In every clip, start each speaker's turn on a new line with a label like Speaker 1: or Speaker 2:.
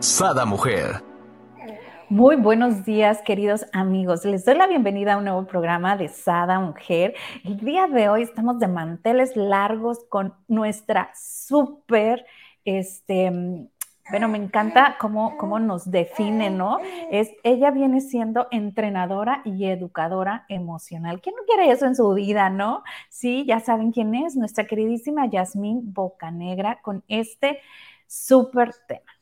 Speaker 1: Sada Mujer.
Speaker 2: Muy buenos días, queridos amigos. Les doy la bienvenida a un nuevo programa de Sada Mujer. El día de hoy estamos de manteles largos con nuestra súper, este, bueno, me encanta cómo, cómo nos define, ¿no? Es, ella viene siendo entrenadora y educadora emocional. ¿Quién no quiere eso en su vida, no? Sí, ya saben quién es, nuestra queridísima Yasmín Bocanegra con este súper tema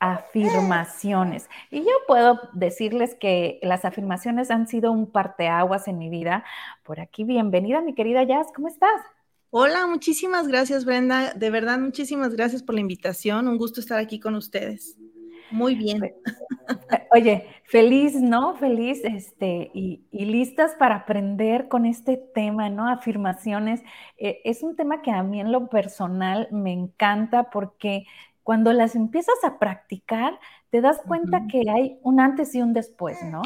Speaker 2: afirmaciones. Y yo puedo decirles que las afirmaciones han sido un parteaguas en mi vida. Por aquí, bienvenida, mi querida Jazz, ¿cómo estás?
Speaker 3: Hola, muchísimas gracias, Brenda. De verdad, muchísimas gracias por la invitación. Un gusto estar aquí con ustedes. Muy bien.
Speaker 2: Eh, oye, feliz, ¿no? Feliz, este, y, listas para aprender con este tema, ¿no? Afirmaciones. Eh, es un tema que a mí en lo personal me encanta porque cuando las empiezas a practicar, te das cuenta que hay un antes y un después, ¿no?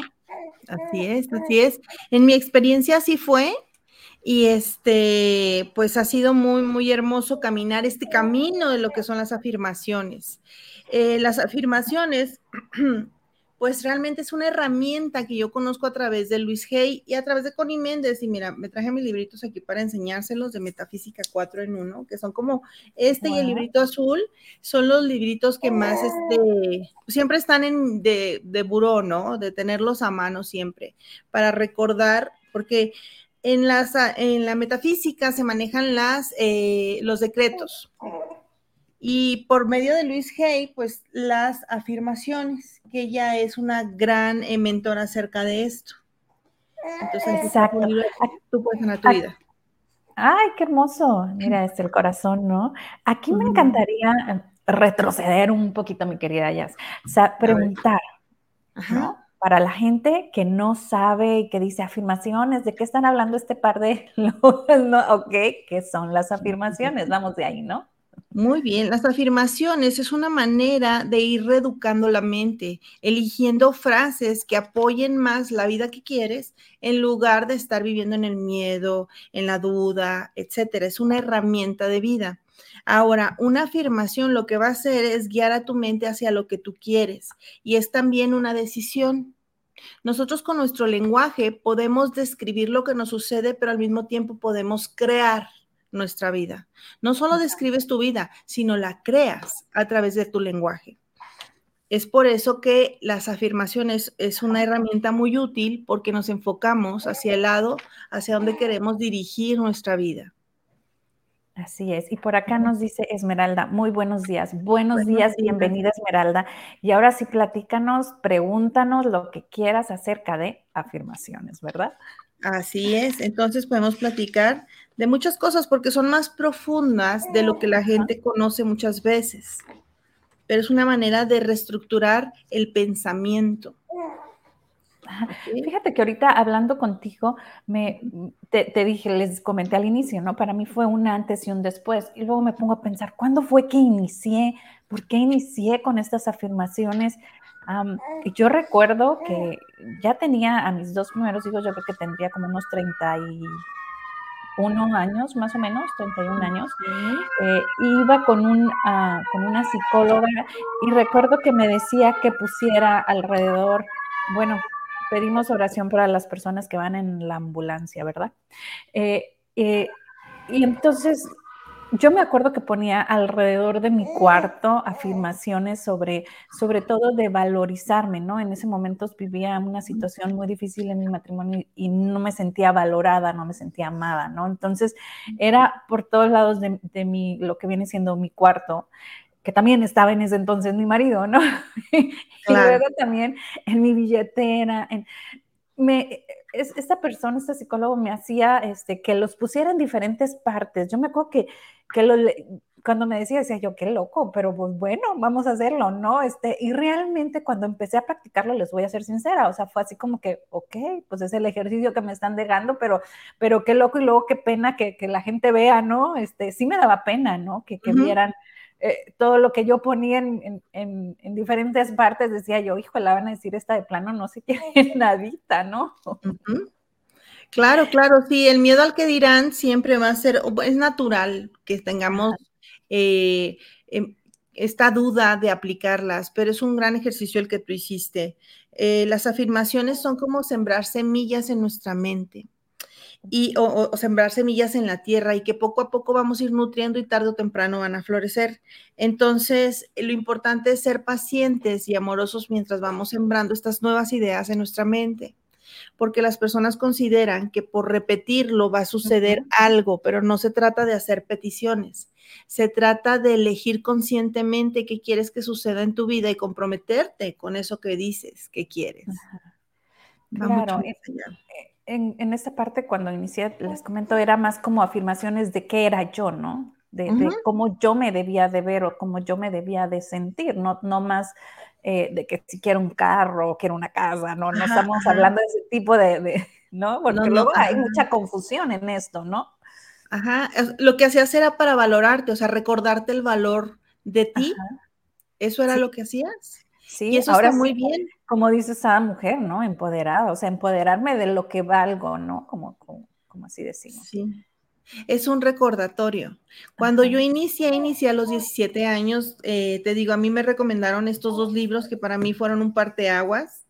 Speaker 3: Así es, así es. En mi experiencia así fue. Y este, pues ha sido muy, muy hermoso caminar este camino de lo que son las afirmaciones. Eh, las afirmaciones pues realmente es una herramienta que yo conozco a través de Luis Hay y a través de Connie Méndez. Y mira, me traje mis libritos aquí para enseñárselos de Metafísica 4 en 1, que son como este y el librito azul, son los libritos que más este, siempre están en, de, de buró, ¿no? De tenerlos a mano siempre, para recordar, porque en, las, en la metafísica se manejan las, eh, los decretos. Y por medio de Luis Hay, pues las afirmaciones, que ella es una gran eh, mentora acerca de esto.
Speaker 2: Entonces, Exacto. tú puedes en tu vida. Ay, qué hermoso. Mira, es el corazón, ¿no? Aquí me encantaría eh, retroceder un poquito, mi querida Jazz. O sea, preguntar, ¿no? Para la gente que no sabe y que dice afirmaciones, ¿de qué están hablando este par de... no, ok, ¿qué son las afirmaciones? Vamos de ahí, ¿no?
Speaker 3: Muy bien, las afirmaciones es una manera de ir reeducando la mente, eligiendo frases que apoyen más la vida que quieres en lugar de estar viviendo en el miedo, en la duda, etcétera. Es una herramienta de vida. Ahora, una afirmación lo que va a hacer es guiar a tu mente hacia lo que tú quieres y es también una decisión. Nosotros con nuestro lenguaje podemos describir lo que nos sucede, pero al mismo tiempo podemos crear nuestra vida. No solo describes tu vida, sino la creas a través de tu lenguaje. Es por eso que las afirmaciones es una herramienta muy útil porque nos enfocamos hacia el lado, hacia donde queremos dirigir nuestra vida.
Speaker 2: Así es. Y por acá nos dice Esmeralda, muy buenos días. Buenos, días, bienvenida Esmeralda. Y ahora sí, platícanos, pregúntanos lo que quieras acerca de afirmaciones, ¿verdad?
Speaker 3: Así es. Entonces podemos platicar de muchas cosas porque son más profundas de lo que la gente conoce muchas veces. Pero es una manera de reestructurar el pensamiento.
Speaker 2: Fíjate que ahorita hablando contigo, me, te, dije, les comenté al inicio, ¿no? Para mí fue un antes y un después. Y luego me pongo a pensar, ¿cuándo fue que inicié? ¿Por qué inicié con estas afirmaciones? Y yo recuerdo que ya tenía a mis dos primeros hijos, yo creo que tendría como unos 30 y unos años, más o menos, 31 años, eh, iba con, un, ah, con una psicóloga y recuerdo que me decía que pusiera alrededor, bueno, pedimos oración para las personas que van en la ambulancia, ¿verdad? Eh, eh, y entonces yo me acuerdo que ponía alrededor de mi cuarto afirmaciones sobre, sobre todo de valorizarme, ¿no? En ese momento vivía una situación muy difícil en mi matrimonio y no me sentía valorada, no me sentía amada, ¿no? Entonces era por todos lados de, de mi, lo que viene siendo mi cuarto, que también estaba en ese entonces mi marido, ¿no? y luego también en mi billetera, en, me, esta persona, este psicólogo me hacía este, que los pusiera en diferentes partes. Yo me acuerdo que, que, cuando me decía, decía yo, qué loco, pero pues bueno, vamos a hacerlo, ¿no? Este, y realmente cuando empecé a practicarlo, les voy a ser sincera, o sea, fue así como que, ok, pues es el ejercicio que me están dejando, pero, pero qué loco y luego qué pena que, que la gente vea, ¿no? Este, sí me daba pena, ¿no? Que, que vieran eh, todo lo que yo ponía en, en, en, diferentes partes, decía yo, hijo, la van a decir esta de plano, no sé qué, nadita, ¿no?
Speaker 3: Claro, claro, sí, el miedo al que dirán siempre va a ser, es natural que tengamos eh, em, esta duda de aplicarlas, pero es un gran ejercicio el que tú hiciste. Eh, las afirmaciones son como sembrar semillas en nuestra mente y, o, sembrar semillas en la tierra y que poco a poco vamos a ir nutriendo y tarde o temprano van a florecer. Entonces, lo importante es ser pacientes y amorosos mientras vamos sembrando estas nuevas ideas en nuestra mente, porque las personas consideran que por repetirlo va a suceder algo, pero no se trata de hacer peticiones, se trata de elegir conscientemente qué quieres que suceda en tu vida y comprometerte con eso que dices que quieres.
Speaker 2: claro, en, esta parte cuando inicié, les comento, era más como afirmaciones de qué era yo, ¿no? De, cómo yo me debía de ver o cómo yo me debía de sentir, no, no más eh, de que si quiero un carro o quiero una casa, no, no estamos hablando de ese tipo de, ¿no? Porque luego hay mucha confusión en esto, ¿no?
Speaker 3: Ajá, lo que hacías era para valorarte, o sea, recordarte el valor de ti. ¿Eso era lo que hacías?
Speaker 2: Sí, y eso ahora está muy bien. Como dice esa mujer, ¿no? Empoderada, o sea, empoderarme de lo que valgo, ¿no? Como, como, así decimos.
Speaker 3: Sí. Es un recordatorio. Cuando yo inicié, inicié a los 17 años, eh, te digo, a mí me recomendaron estos dos libros que para mí fueron un parteaguas,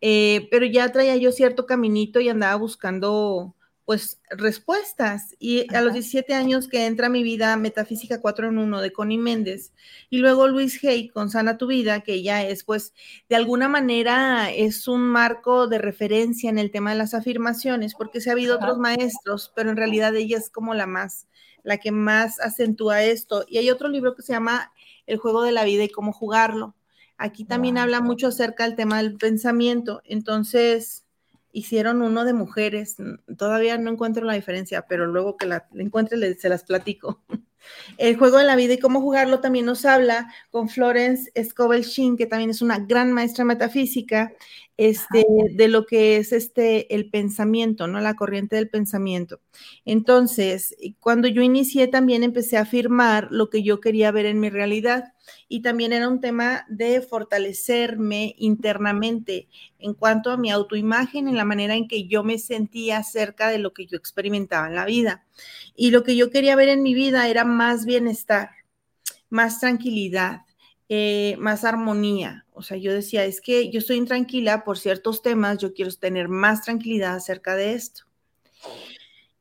Speaker 3: eh, pero ya traía yo cierto caminito y andaba buscando pues respuestas. Y a los 17 años que entra a mi vida Metafísica 4 en 1 de Connie Méndez y luego Luis Hay con Sana tu vida, que ya es pues de alguna manera es un marco de referencia en el tema de las afirmaciones, porque se ha habido otros maestros, pero en realidad ella es como la más, la que más acentúa esto. Y hay otro libro que se llama El juego de la vida y cómo jugarlo. Aquí también habla mucho acerca del tema del pensamiento. Entonces, hicieron uno de mujeres. Todavía no encuentro la diferencia, pero luego que la, encuentre se las platico. El juego de la vida y cómo jugarlo también nos habla con Florence Scovel Shin, que también es una gran maestra metafísica, este, de lo que es este, el pensamiento, ¿no? La corriente del pensamiento. Entonces, cuando yo inicié también empecé a afirmar lo que yo quería ver en mi realidad y también era un tema de fortalecerme internamente en cuanto a mi autoimagen, en la manera en que yo me sentía cerca de lo que yo experimentaba en la vida. Y lo que yo quería ver en mi vida era más bienestar, más tranquilidad, eh, más armonía. O sea, yo decía, es que yo estoy intranquila por ciertos temas, yo quiero tener más tranquilidad acerca de esto.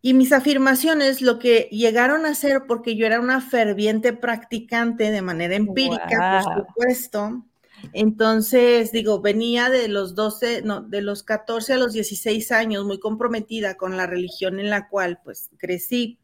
Speaker 3: Y mis afirmaciones, lo que llegaron a ser, porque yo era una ferviente practicante de manera empírica, por supuesto. Entonces, digo, venía de los 12, no, de los 14 a los 16 años, muy comprometida con la religión en la cual, pues, crecí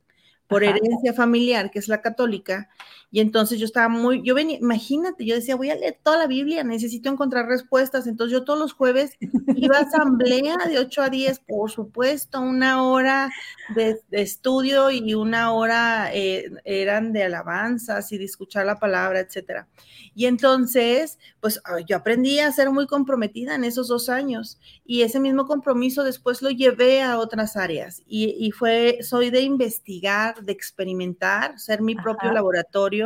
Speaker 3: por herencia familiar, que es la católica, y entonces yo estaba muy, yo venía, imagínate, yo decía, voy a leer toda la Biblia, necesito encontrar respuestas. Entonces yo todos los jueves iba a asamblea de 8 a 10, por supuesto, una hora de, estudio y una hora eh, eran de alabanzas y de escuchar la palabra, etcétera. Y entonces, pues yo aprendí a ser muy comprometida en esos dos años y ese mismo compromiso después lo llevé a otras áreas y, y fue, soy de investigar, de experimentar, ser mi propio laboratorio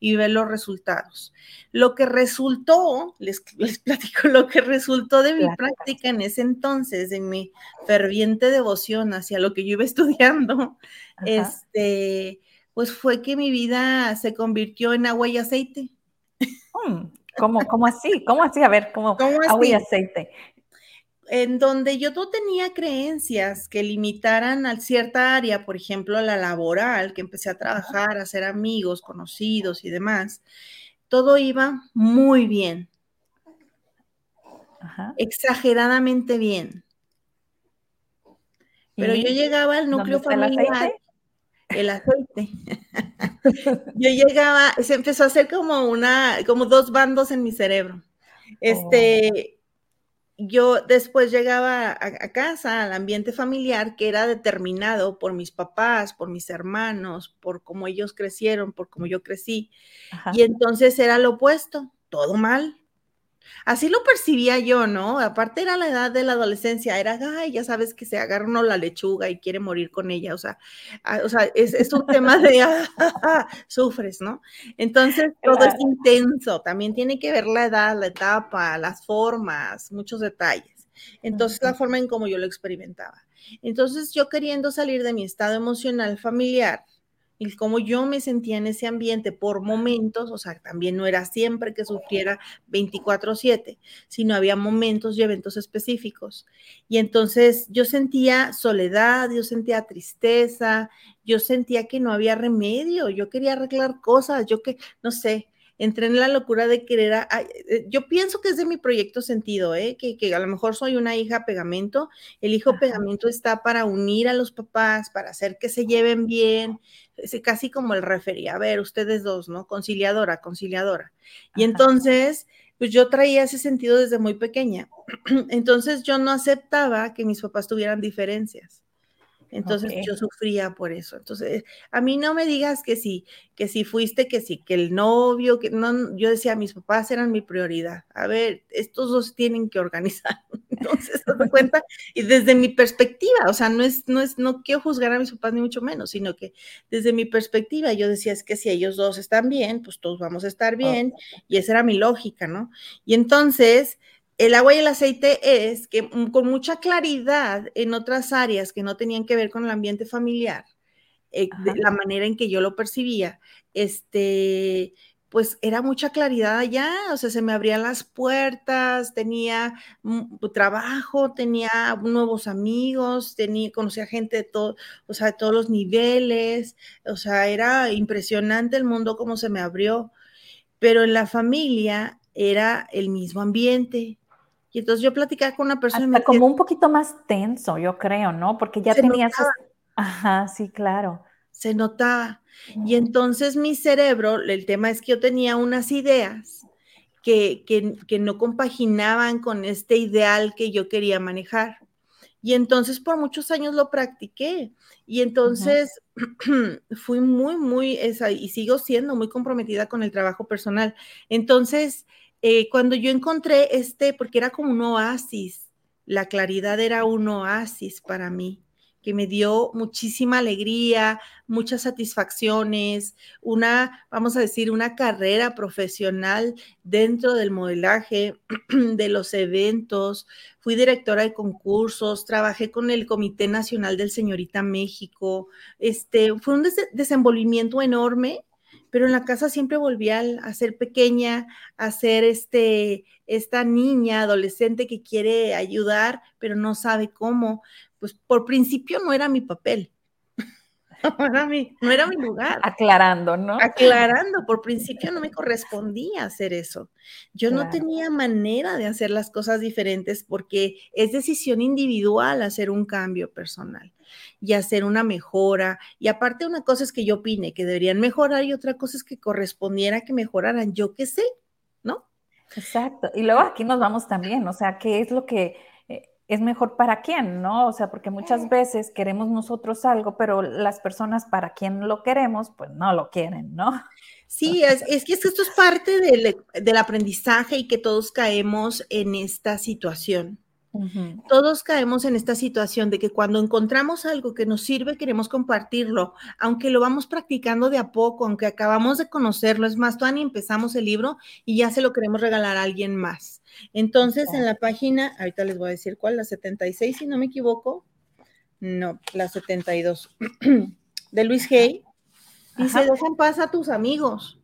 Speaker 3: y ver los resultados. Lo que resultó, les, les platico lo que resultó de mi práctica en ese entonces, en mi ferviente devoción hacia lo que yo iba estudiando, este, pues fue que mi vida se convirtió en agua y aceite.
Speaker 2: Mm, ¿Cómo, así? ¿Cómo así? A ver, ¿cómo, agua y aceite?
Speaker 3: En donde yo no tenía creencias que limitaran a cierta área, por ejemplo, la laboral, que empecé a trabajar, a hacer amigos, conocidos y demás, todo iba muy bien. Exageradamente bien. Pero yo llegaba al núcleo familiar. El aceite. yo llegaba, se empezó a hacer como una, como dos bandos en mi cerebro. Este, yo después llegaba a, casa, al ambiente familiar, que era determinado por mis papás, por mis hermanos, por cómo ellos crecieron, por cómo yo crecí. Y entonces era lo opuesto, todo mal. Así lo percibía yo, ¿no? Aparte era la edad de la adolescencia, era, ay, ya sabes que se agarra uno la lechuga y quiere morir con ella, o sea, ah, o sea es, un tema de, ah, sufres, ¿no? Entonces, todo es intenso, también tiene que ver la edad, la etapa, las formas, muchos detalles. Entonces, la forma en cómo yo lo experimentaba. Entonces, yo queriendo salir de mi estado emocional familiar, y como yo me sentía en ese ambiente por momentos, o sea, también no era siempre que sufriera 24/7, sino había momentos y eventos específicos. Y entonces yo sentía soledad, yo sentía tristeza, yo sentía que no había remedio, yo quería arreglar cosas, yo que, no sé, entré en la locura de querer, eh, yo pienso que es de mi proyecto sentido, ¿eh? que, a lo mejor soy una hija pegamento, el hijo pegamento está para unir a los papás, para hacer que se lleven bien, es casi como el refería, a ver, ustedes dos, ¿no? Conciliadora, conciliadora. Y entonces, pues yo traía ese sentido desde muy pequeña. Entonces yo no aceptaba que mis papás tuvieran diferencias. Entonces yo sufría por eso. Entonces, a mí no me digas que sí, que si fuiste, que sí, que el novio, que no, yo decía, mis papás eran mi prioridad. A ver, estos dos tienen que organizar. Entonces, te cuenta? Y desde mi perspectiva, o sea, no es, no es, no quiero juzgar a mis papás ni mucho menos, sino que desde mi perspectiva yo decía, es que si ellos dos están bien, pues todos vamos a estar bien. Y esa era mi lógica, ¿no? Y entonces, el agua y el aceite es que con mucha claridad en otras áreas que no tenían que ver con el ambiente familiar, eh, de la manera en que yo lo percibía, este, pues era mucha claridad allá, o sea, se me abrían las puertas, tenía trabajo, tenía nuevos amigos, tenía, conocía gente de todo, o sea, de todos los niveles, o sea, era impresionante el mundo como se me abrió, pero en la familia era el mismo ambiente, y entonces yo platicaba con una persona.
Speaker 2: como un poquito más tenso, yo creo, ¿no? Porque ya tenías. Ajá, sí, claro.
Speaker 3: Se notaba. Y entonces mi cerebro, el tema es que yo tenía unas ideas que, que, no compaginaban con este ideal que yo quería manejar. Y entonces por muchos años lo practiqué. Y entonces fui muy, muy, esa, y sigo siendo muy comprometida con el trabajo personal. Entonces, eh, cuando yo encontré este, porque era como un oasis, la claridad era un oasis para mí, que me dio muchísima alegría, muchas satisfacciones, una, vamos a decir, una carrera profesional dentro del modelaje, de los eventos. Fui directora de concursos, trabajé con el Comité Nacional del Señorita México. Este, fue un desenvolvimiento enorme pero en la casa siempre volvía a ser pequeña, a ser este, esta niña adolescente que quiere ayudar, pero no sabe cómo. Pues por principio no era mi papel. No era mi, no era mi lugar.
Speaker 2: Aclarando, ¿no?
Speaker 3: Aclarando, por principio no me correspondía hacer eso. Yo no tenía manera de hacer las cosas diferentes porque es decisión individual hacer un cambio personal y hacer una mejora. Y aparte una cosa es que yo opine que deberían mejorar y otra cosa es que correspondiera que mejoraran, yo qué sé, ¿no?
Speaker 2: Exacto. Y luego aquí nos vamos también, o sea, ¿qué es lo que es mejor para quién, ¿no? O sea, porque muchas veces queremos nosotros algo, pero las personas para quien lo queremos, pues no lo quieren, ¿no?
Speaker 3: Sí, es, es que esto es parte del, del aprendizaje y que todos caemos en esta situación. Todos caemos en esta situación de que cuando encontramos algo que nos sirve, queremos compartirlo, aunque lo vamos practicando de a poco, aunque acabamos de conocerlo. Es más, todavía empezamos el libro y ya se lo queremos regalar a alguien más. Entonces, en la página, ahorita les voy a decir cuál, la 76, si no me equivoco. No, la 72. de Luis Hay. Dice, dejan paz a tus amigos.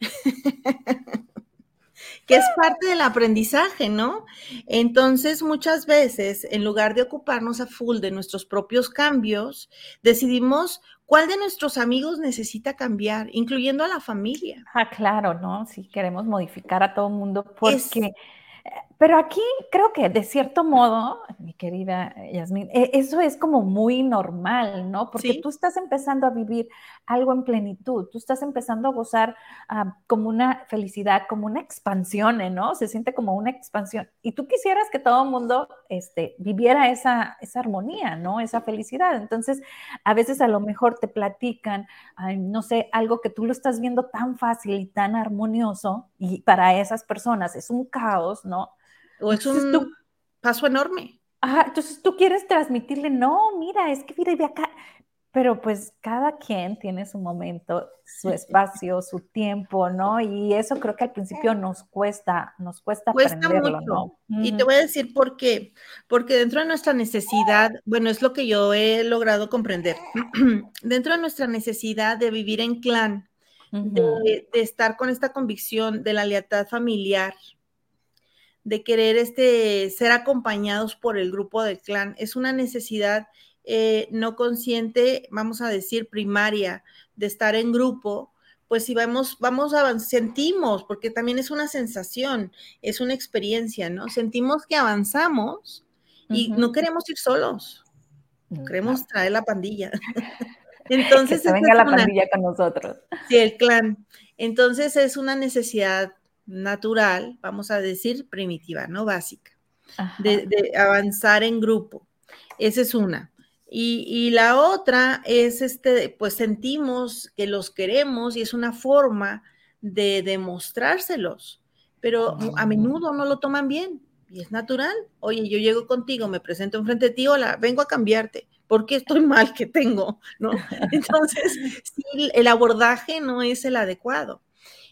Speaker 3: que es parte del aprendizaje, ¿no? Entonces, muchas veces, en lugar de ocuparnos a full de nuestros propios cambios, decidimos cuál de nuestros amigos necesita cambiar, incluyendo a la familia.
Speaker 2: Ah, claro, ¿no? Si queremos modificar a todo el mundo, porque pero aquí creo que de cierto modo, mi querida Yasmin, e, eso es como muy normal, ¿no? Porque tú estás empezando a vivir algo en plenitud, tú estás empezando a gozar ah, como una felicidad, como una expansión, ¿no? Se siente como una expansión. Y tú quisieras que todo el mundo este, viviera esa, esa armonía, ¿no? Esa felicidad. Entonces, a veces a lo mejor te platican, no sé, algo que tú lo estás viendo tan fácil y tan armonioso, y para esas personas es un caos, ¿no?
Speaker 3: O es un paso enorme.
Speaker 2: Ajá, entonces tú quieres transmitirle, no, mira, es que mira, y ve acá. Pero pues cada quien tiene su momento, su espacio, su tiempo, ¿no? Y eso creo que al principio nos cuesta, nos cuesta, cuesta aprenderlo, mucho.
Speaker 3: ¿no? Y te voy a decir por qué. Porque dentro de nuestra necesidad, bueno, es lo que yo he logrado comprender, dentro de nuestra necesidad de vivir en clan, de, de, estar con esta convicción de la lealtad familiar, de querer este, ser acompañados por el grupo del clan. Es una necesidad eh, no consciente, vamos a decir, primaria, de estar en grupo, pues si vamos, vamos a sentimos, porque también es una sensación, es una experiencia, ¿no? Sentimos que avanzamos y no queremos ir solos, mm, queremos traer la pandilla.
Speaker 2: Entonces, que venga la pandilla con nosotros.
Speaker 3: Sí, el clan. Entonces es una necesidad natural, vamos a decir primitiva, ¿no? Básica, de, avanzar en grupo. Esa es una. Y, la otra es, este, pues sentimos que los queremos y es una forma de demostrárselos, pero a menudo no lo toman bien y es natural. Oye, yo llego contigo, me presento enfrente de ti, hola, vengo a cambiarte. porque estoy mal que tengo? ¿No? Entonces, el abordaje no es el adecuado.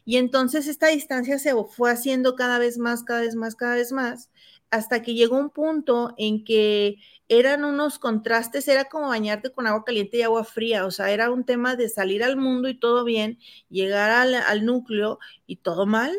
Speaker 3: Y entonces esta distancia se fue haciendo cada vez más, cada vez más, cada vez más, hasta que llegó un punto en que eran unos contrastes, era como bañarte con agua caliente y agua fría, o sea, era un tema de salir al mundo y todo bien, llegar al, núcleo y todo mal.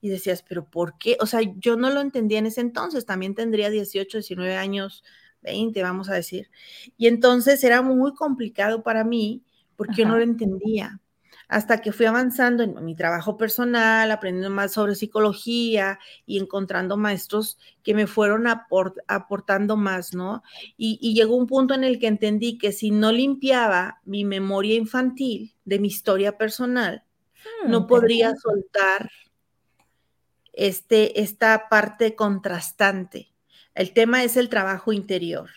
Speaker 3: Y decías, pero ¿por qué? O sea, yo no lo entendía en ese entonces, también tendría 18, 19 años, 20, vamos a decir. Y entonces era muy complicado para mí porque yo no lo entendía hasta que fui avanzando en mi trabajo personal, aprendiendo más sobre psicología y encontrando maestros que me fueron aportando más, ¿no? Y, llegó un punto en el que entendí que si no limpiaba mi memoria infantil de mi historia personal, hmm, no podría soltar este, esta parte contrastante. El tema es el trabajo interior.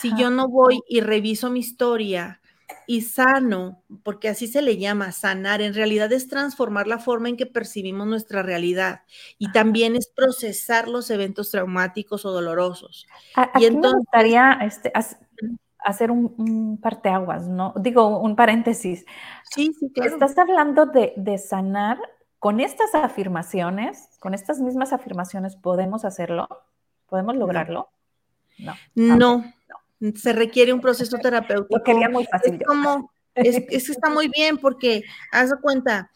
Speaker 3: Si yo no voy y reviso mi historia, y sano, porque así se le llama, sanar, en realidad es transformar la forma en que percibimos nuestra realidad y también es procesar los eventos traumáticos o dolorosos.
Speaker 2: y entonces, me gustaría este, hacer un, parteaguas, ¿no? Digo, un paréntesis.
Speaker 3: Sí, sí, claro.
Speaker 2: Estás hablando de, de sanar con estas afirmaciones, con estas mismas afirmaciones, ¿podemos hacerlo? ¿Podemos lograrlo?
Speaker 3: No. No, se requiere un proceso terapéutico.
Speaker 2: Lo quería muy fácil.
Speaker 3: Es, como, es, es, está muy bien porque, haz de cuenta,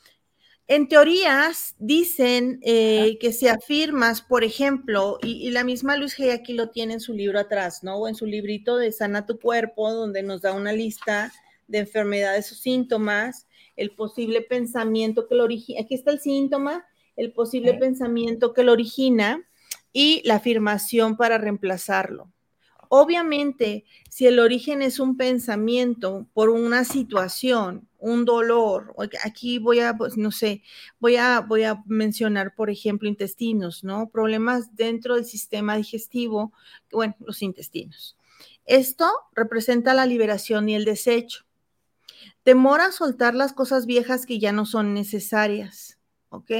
Speaker 3: en teorías dicen eh, que si afirmas, por ejemplo, y, la misma Luis G aquí lo tiene en su libro atrás, ¿no? O en su librito de Sana tu cuerpo, donde nos da una lista de enfermedades o síntomas, el posible pensamiento que lo origina, aquí está el síntoma, el posible pensamiento que lo origina y la afirmación para reemplazarlo. Obviamente, si el origen es un pensamiento por una situación, un dolor, aquí voy a, pues, no sé, voy a, voy a mencionar, por ejemplo, intestinos, ¿no? Problemas dentro del sistema digestivo, bueno, los intestinos. Esto representa la liberación y el desecho. Temor a soltar las cosas viejas que ya no son necesarias. ¿Ok?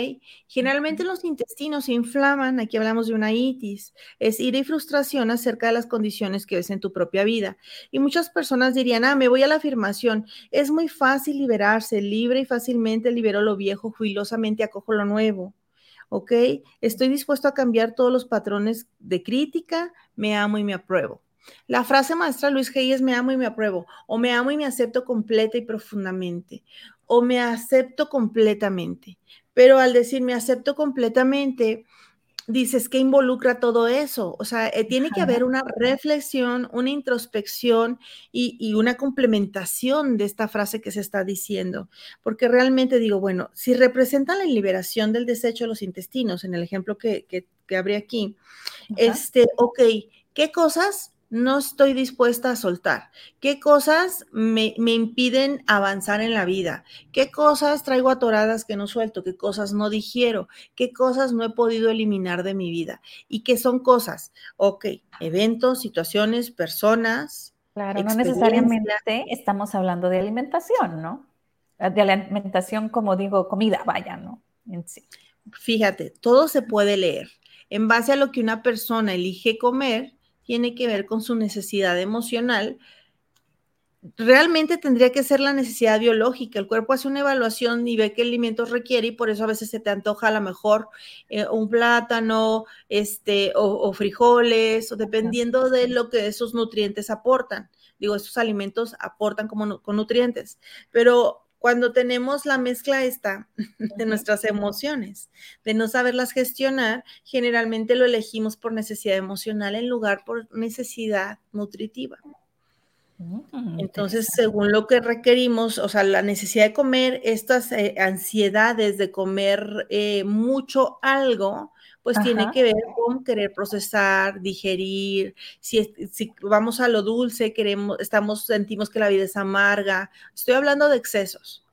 Speaker 3: Generalmente los intestinos se inflaman, aquí hablamos de una itis, es ira y frustración acerca de las condiciones que ves en tu propia vida. Y muchas personas dirían, ah, me voy a la afirmación, es muy fácil liberarse, libre y fácilmente libero lo viejo, jubilosamente acojo lo nuevo. ¿Ok? Estoy dispuesto a cambiar todos los patrones de crítica, me amo y me apruebo. La frase maestra Luis G. es me amo y me apruebo, o me amo y me acepto completa y profundamente, o me acepto completamente. Pero al decir me acepto completamente, dices, ¿qué involucra todo eso? O sea, eh, tiene que haber una reflexión, una introspección y, una complementación de esta frase que se está diciendo, porque realmente digo, bueno, si representan la liberación del desecho de los intestinos, en el ejemplo que, que, que aquí, este, ok, ¿qué cosas no estoy dispuesta a soltar? ¿Qué cosas me, impiden avanzar en la vida? ¿Qué cosas traigo atoradas que no suelto? ¿Qué cosas no digiero? ¿Qué cosas no he podido eliminar de mi vida? ¿Y qué son cosas? Ok, eventos, situaciones, personas.
Speaker 2: Claro, no necesariamente estamos hablando de alimentación, ¿no? De alimentación, como digo, comida, vaya, ¿no?
Speaker 3: Fíjate, todo se puede leer. En base a lo que una persona elige comer, tiene que ver con su necesidad emocional, realmente tendría que ser la necesidad biológica. El cuerpo hace una evaluación y ve qué alimentos requiere y por eso a veces se te antoja a lo mejor eh, un plátano este, o, frijoles, o dependiendo de lo que esos nutrientes aportan. Digo, esos alimentos aportan como con nutrientes, pero cuando tenemos la mezcla esta de nuestras emociones, de no saberlas gestionar, generalmente lo elegimos por necesidad emocional en lugar por necesidad nutritiva. Mm, Entonces, según lo que requerimos, o sea, la necesidad de comer, estas eh, ansiedades de comer eh, mucho algo, pues tiene que ver con querer procesar, digerir, si, si, vamos a lo dulce, queremos, estamos, sentimos que la vida es amarga. Estoy hablando de excesos.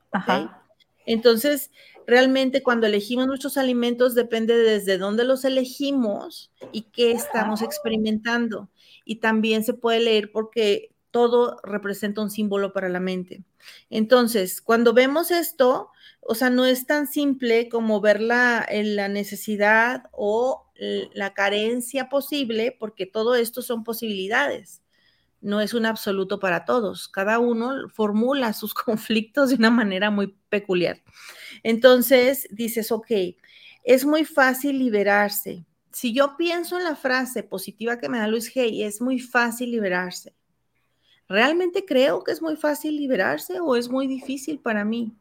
Speaker 3: Entonces, realmente cuando elegimos nuestros alimentos depende desde dónde los elegimos y qué estamos experimentando. Y también se puede leer porque todo representa un símbolo para la mente. Entonces, cuando vemos esto, o sea, no es tan simple como ver la, la necesidad o la carencia posible, porque todo esto son posibilidades. No es un absoluto para todos. Cada uno formula sus conflictos de una manera muy peculiar. Entonces, dices, ok, es muy fácil liberarse. Si yo pienso en la frase positiva que me da Luis Hay, es muy fácil liberarse. ¿Realmente creo que es muy fácil liberarse o es muy difícil para mí?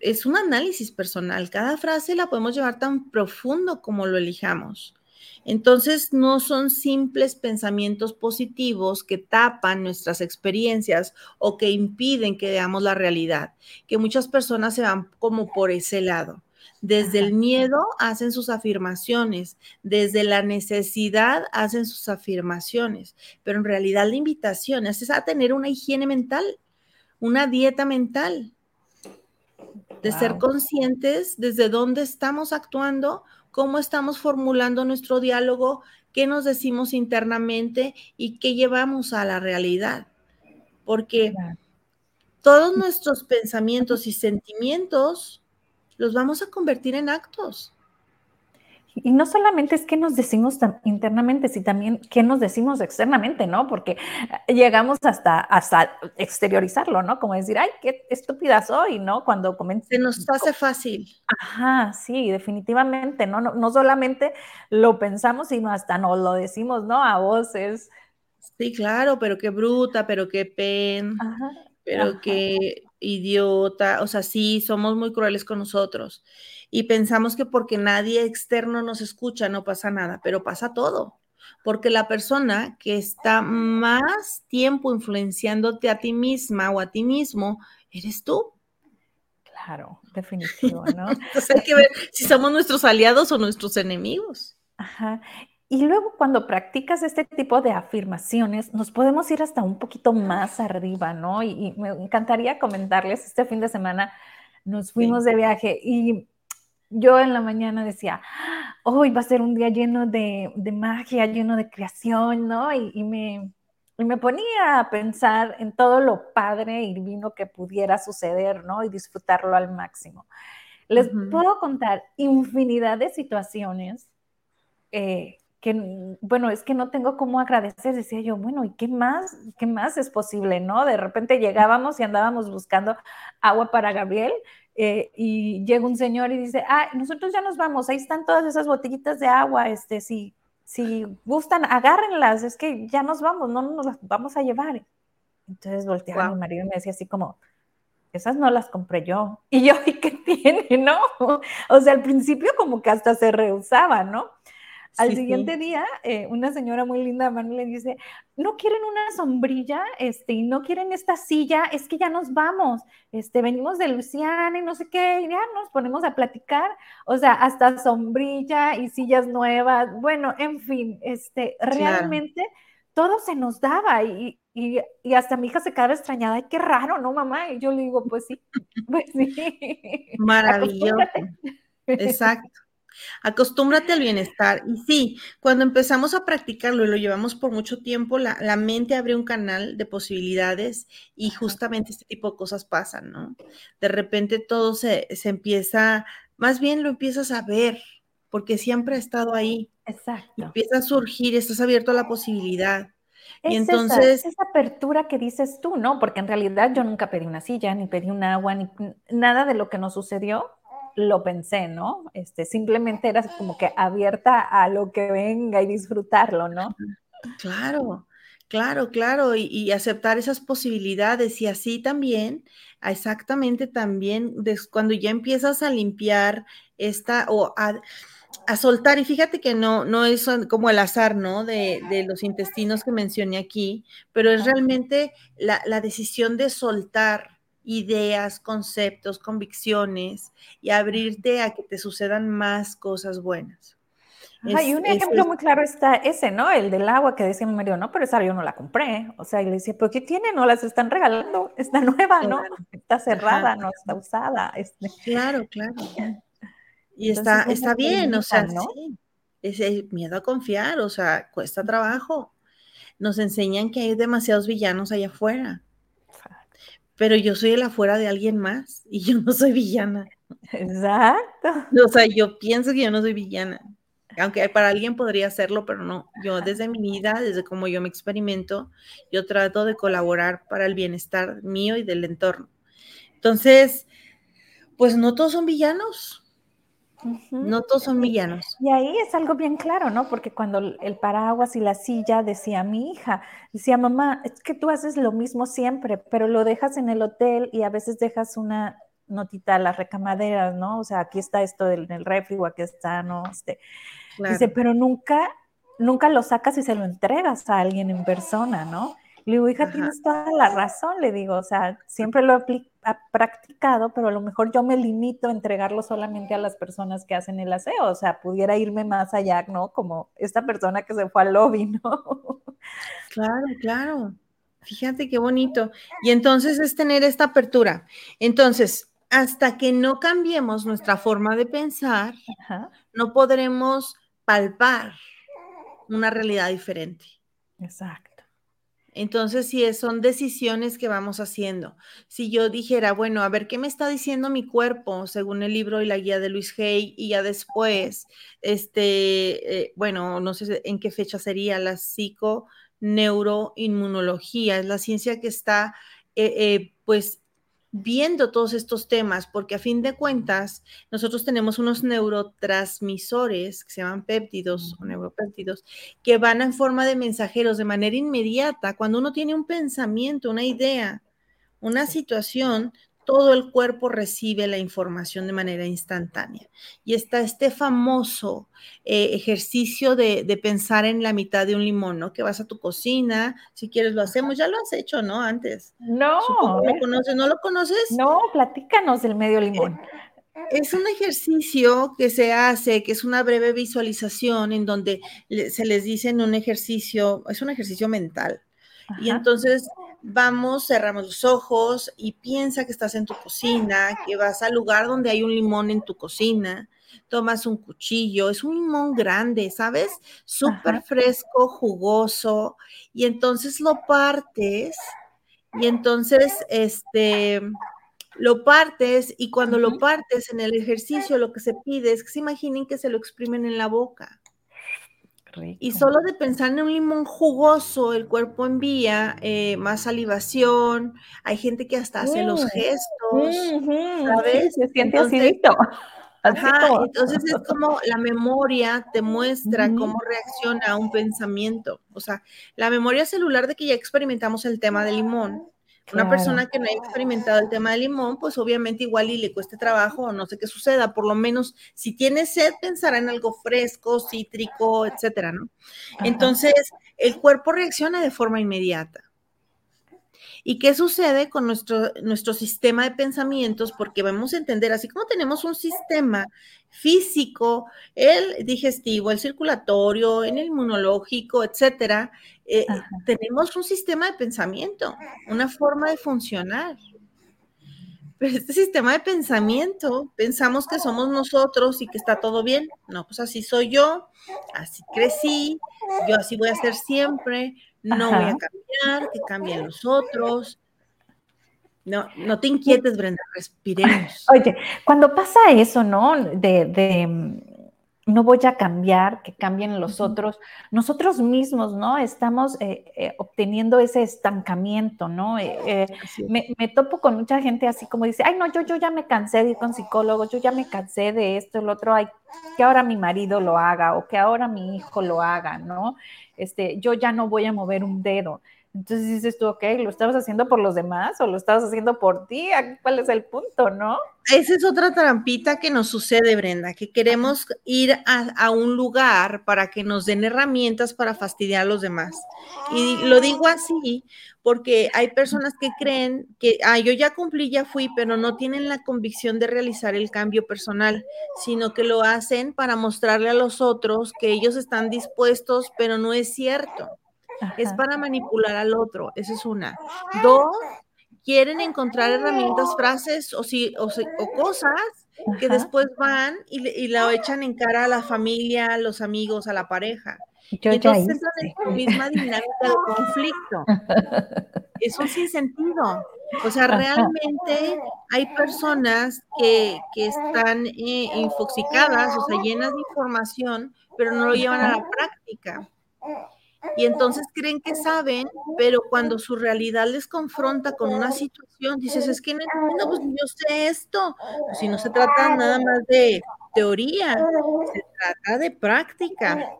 Speaker 3: Es un análisis personal. Cada frase la podemos llevar tan profundo como lo elijamos. Entonces, no son simples pensamientos positivos que tapan nuestras experiencias o que impiden que veamos la realidad, que muchas personas se van como por ese lado. Desde el miedo hacen sus afirmaciones, desde la necesidad hacen sus afirmaciones, pero en realidad la invitación es a tener una higiene mental, una dieta mental, de ser conscientes desde dónde estamos actuando, cómo estamos formulando nuestro diálogo, qué nos decimos internamente y qué llevamos a la realidad. Porque todos nuestros pensamientos y sentimientos los vamos a convertir en actos.
Speaker 2: Y no solamente es que nos decimos internamente, sino también qué nos decimos externamente, ¿no? Porque llegamos hasta, hasta exteriorizarlo, ¿no? Como decir, ay, qué estúpida soy, ¿no? Cuando
Speaker 3: comienza. Se nos hace fácil.
Speaker 2: Ajá, sí, definitivamente, ¿no? No, no solamente lo pensamos, sino hasta nos lo decimos, ¿no? A voces.
Speaker 3: Sí, claro, pero qué bruta, pero qué pen, pero qué idiota, o sea, sí, somos muy crueles con nosotros y pensamos que porque nadie externo nos escucha no pasa nada, pero pasa todo, porque la persona que está más tiempo influenciándote a ti misma o a ti mismo, eres tú.
Speaker 2: Claro, definitivo, ¿no?
Speaker 3: Entonces hay que ver si somos nuestros aliados o nuestros enemigos.
Speaker 2: Ajá. Y luego cuando practicas este tipo de afirmaciones, nos podemos ir hasta un poquito más arriba, ¿no? Y, me encantaría comentarles, este fin de semana nos fuimos de viaje y yo en la mañana decía, hoy va a ser un día lleno de, magia, lleno de creación, ¿no? Y, me, me ponía a pensar en todo lo padre y divino que pudiera suceder, ¿no? Y disfrutarlo al máximo. Les puedo contar infinidad de situaciones eh, que, bueno, es que no tengo cómo agradecer, decía yo, bueno, ¿y qué más? ¿Qué más es posible, no? De repente llegábamos y andábamos buscando agua para Gabriel eh, y llega un señor y dice, ah, nosotros ya nos vamos, ahí están todas esas botellitas de agua, este, si, si gustan, agárrenlas, es que ya nos vamos, no nos las vamos a llevar. Entonces volteaba a mi marido y me decía así como, esas no las compré yo. Y yo, ¿y qué tiene? No. O sea, al principio como que hasta se rehusaba, ¿no? Al siguiente día, eh, una señora muy linda, Manu, le dice, no quieren una sombrilla, este, y no quieren esta silla, es que ya nos vamos, este, venimos de Luciana y no sé qué, y ya nos ponemos a platicar, o sea, hasta sombrilla y sillas nuevas, bueno, en fin, este, realmente todo se nos daba y, y, y, hasta mi hija se quedaba extrañada, ay, qué raro, ¿no, mamá? Y yo le digo, pues sí, pues sí.
Speaker 3: Maravilloso. Exacto. Acostúmbrate al bienestar. Y sí, cuando empezamos a practicarlo y lo llevamos por mucho tiempo, la, la mente abre un canal de posibilidades y justamente este tipo de cosas pasan, ¿no? De repente todo se, se empieza, más bien lo empiezas a ver, porque siempre ha estado ahí.
Speaker 2: Exacto.
Speaker 3: Empieza a surgir, estás abierto a la posibilidad.
Speaker 2: Es
Speaker 3: y entonces...
Speaker 2: Esa, esa, apertura que dices tú, ¿no? Porque en realidad yo nunca pedí una silla, ni pedí un agua, ni nada de lo que nos sucedió lo pensé, ¿no? Este, simplemente era como que abierta a lo que venga y disfrutarlo, ¿no?
Speaker 3: Claro, claro, claro, y, y aceptar esas posibilidades y así también, exactamente también, cuando ya empiezas a limpiar esta o a, a, soltar, y fíjate que no, no es como el azar, ¿no? De, de los intestinos que mencioné aquí, pero es realmente la, la decisión de soltar ideas, conceptos, convicciones y abrirte a que te sucedan más cosas buenas.
Speaker 2: Es, y un ejemplo es, muy claro está ese, ¿no? El del agua que decía mi marido, no, pero esa yo no la compré. O sea, y le decía, ¿pero qué tiene? No las están regalando, está nueva, ¿no? Claro. Está cerrada, Ajá. no está usada. Este.
Speaker 3: Claro, claro. Y Entonces, está, está bien, o sea, ¿no? sí. Ese miedo a confiar, o sea, cuesta trabajo. Nos enseñan que hay demasiados villanos allá afuera pero yo soy el afuera de alguien más y yo no soy villana.
Speaker 2: Exacto.
Speaker 3: O sea, yo pienso que yo no soy villana, aunque para alguien podría hacerlo, pero no. Yo desde mi vida, desde como yo me experimento, yo trato de colaborar para el bienestar mío y del entorno. Entonces, pues no todos son villanos. Uh -huh. No todos son villanos.
Speaker 2: Y ahí es algo bien claro, ¿no? Porque cuando el paraguas y la silla decía mi hija, decía mamá, es que tú haces lo mismo siempre, pero lo dejas en el hotel y a veces dejas una notita a las recamaderas, ¿no? O sea, aquí está esto del, el refri o aquí está, ¿no? Este, claro. Dice, pero nunca, nunca lo sacas y se lo entregas a alguien en persona, ¿no? Le digo, hija, Ajá. tienes toda la razón, le digo, o sea, siempre lo he practicado, pero a lo mejor yo me limito a entregarlo solamente a las personas que hacen el aseo, o sea, pudiera irme más allá, ¿no? Como esta persona que se fue al lobby, ¿no?
Speaker 3: Claro, claro. Fíjate qué bonito. Y entonces es tener esta apertura. Entonces, hasta que no cambiemos nuestra forma de pensar, Ajá. no podremos palpar una realidad diferente.
Speaker 2: Exacto.
Speaker 3: Entonces, si son decisiones que vamos haciendo. Si yo dijera, bueno, a ver, ¿qué me está diciendo mi cuerpo según el libro y la guía de Luis Hay? Y ya después, este, eh, bueno, no sé en qué fecha sería la psiconeuroinmunología, es la ciencia que está, eh, eh, pues, viendo todos estos temas, porque a fin de cuentas, nosotros tenemos unos neurotransmisores que se llaman péptidos o neuropéptidos, que van en forma de mensajeros de manera inmediata. Cuando uno tiene un pensamiento, una idea, una situación, todo el cuerpo recibe la información de manera instantánea. Y está este famoso eh, ejercicio de, de, pensar en la mitad de un limón, ¿no? Que vas a tu cocina, si quieres lo hacemos, ya lo has hecho, ¿no? Antes.
Speaker 2: No.
Speaker 3: ¿Lo conoces? ¿No lo conoces?
Speaker 2: No, platícanos del medio limón.
Speaker 3: Es un ejercicio que se hace, que es una breve visualización en donde se les dice en un ejercicio, es un ejercicio mental. Y entonces vamos, cerramos los ojos y piensa que estás en tu cocina, que vas al lugar donde hay un limón en tu cocina, tomas un cuchillo, es un limón grande, ¿sabes? Súper fresco, jugoso, y entonces lo partes, y entonces, este, lo partes, y cuando uh -huh. lo partes en el ejercicio, lo que se pide es que se imaginen que se lo exprimen en la boca. Rico. Y solo de pensar en un limón jugoso, el cuerpo envía eh, más salivación. Hay gente que hasta hace mm. los gestos, mm-hmm. ¿sabes?
Speaker 2: Sí, se siente entonces.
Speaker 3: Ajá, entonces es como la memoria te muestra mm -hmm. cómo reacciona a un pensamiento. O sea, la memoria celular de que ya experimentamos el tema del limón Una persona que no haya experimentado el tema del limón, pues obviamente igual y le cueste trabajo o no sé qué suceda. Por lo menos, si tiene sed, pensará en algo fresco, cítrico, etcétera, ¿no? Entonces, el cuerpo reacciona de forma inmediata. ¿Y qué sucede con nuestro, nuestro sistema de pensamientos? Porque vamos a entender, así como tenemos un sistema físico, el digestivo, el circulatorio, el inmunológico, etcétera, eh, tenemos un sistema de pensamiento, una forma de funcionar. Pero este sistema de pensamiento, pensamos que somos nosotros y que está todo bien. No, pues así soy yo, así crecí, yo así voy a ser siempre, no voy a cambiar, que cambien los otros. No, no te inquietes, Brenda, respiremos.
Speaker 2: Oye, cuando pasa eso, ¿no? De, de mm, no voy a cambiar, que cambien los otros, nosotros mismos, ¿no? Estamos eh, eh, obteniendo ese estancamiento, ¿no? Eh, me, me, topo con mucha gente así como dice, ay, no, yo, yo ya me cansé de ir con psicólogos, yo ya me cansé de esto, el otro, ay, que ahora mi marido lo haga o que ahora mi hijo lo haga, ¿no? Este, yo ya no voy a mover un dedo. Entonces dices tú, ok, ¿lo estabas haciendo por los demás o lo estabas haciendo por ti? ¿Cuál es el punto, no?
Speaker 3: Esa es otra trampita que nos sucede, Brenda, que queremos ir a, un lugar para que nos den herramientas para fastidiar a los demás. Y lo digo así porque hay personas que creen que, ah, yo ya cumplí, ya fui, pero no tienen la convicción de realizar el cambio personal, sino que lo hacen para mostrarle a los otros que ellos están dispuestos, pero no es cierto es para manipular al otro, esa es una. Dos, quieren encontrar herramientas, frases o, si, o, cosas que después van y, y la echan en cara a la familia, a los amigos, a la pareja. Yo y entonces entran en la misma dinámica de conflicto. Es un sinsentido. O sea, realmente hay personas que, que están eh, infoxicadas, o sea, llenas de información, pero no lo llevan a la práctica y entonces creen que saben, pero cuando su realidad les confronta con una situación, dices, es que no entiendo, pues yo sé esto. Pues si no se trata nada más de teoría, se trata de práctica.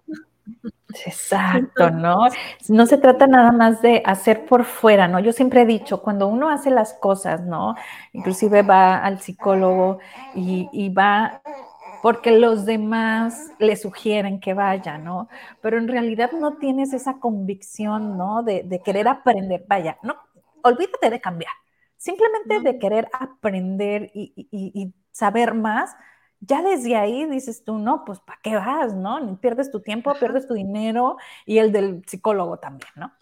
Speaker 2: Exacto, ¿no? No se trata nada más de hacer por fuera, ¿no? Yo siempre he dicho, cuando uno hace las cosas, ¿no? Inclusive va al psicólogo y, y va porque los demás le sugieren que vaya, ¿no? Pero en realidad no tienes esa convicción, ¿no? De, querer aprender, vaya, no, olvídate de cambiar, simplemente de querer aprender y, saber más, ya desde ahí dices tú, no, pues ¿para qué vas, no? Pierdes tu tiempo, pierdes tu dinero y el del psicólogo también, ¿no?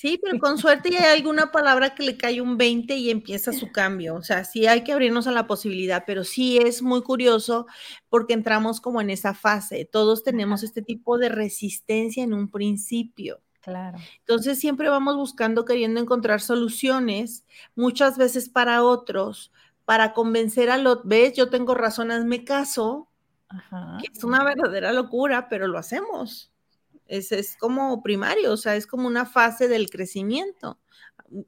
Speaker 3: Sí, pero con suerte ya hay alguna palabra que le cae un 20 y empieza su cambio. O sea, sí hay que abrirnos a la posibilidad, pero sí es muy curioso porque entramos como en esa fase. Todos tenemos este tipo de resistencia en un principio.
Speaker 2: Claro.
Speaker 3: Entonces siempre vamos buscando, queriendo encontrar soluciones, muchas veces para otros, para convencer al otro, ves, yo tengo razón, hazme caso, que es una verdadera locura, pero lo hacemos. Es, como primario, o sea, es como una fase del crecimiento.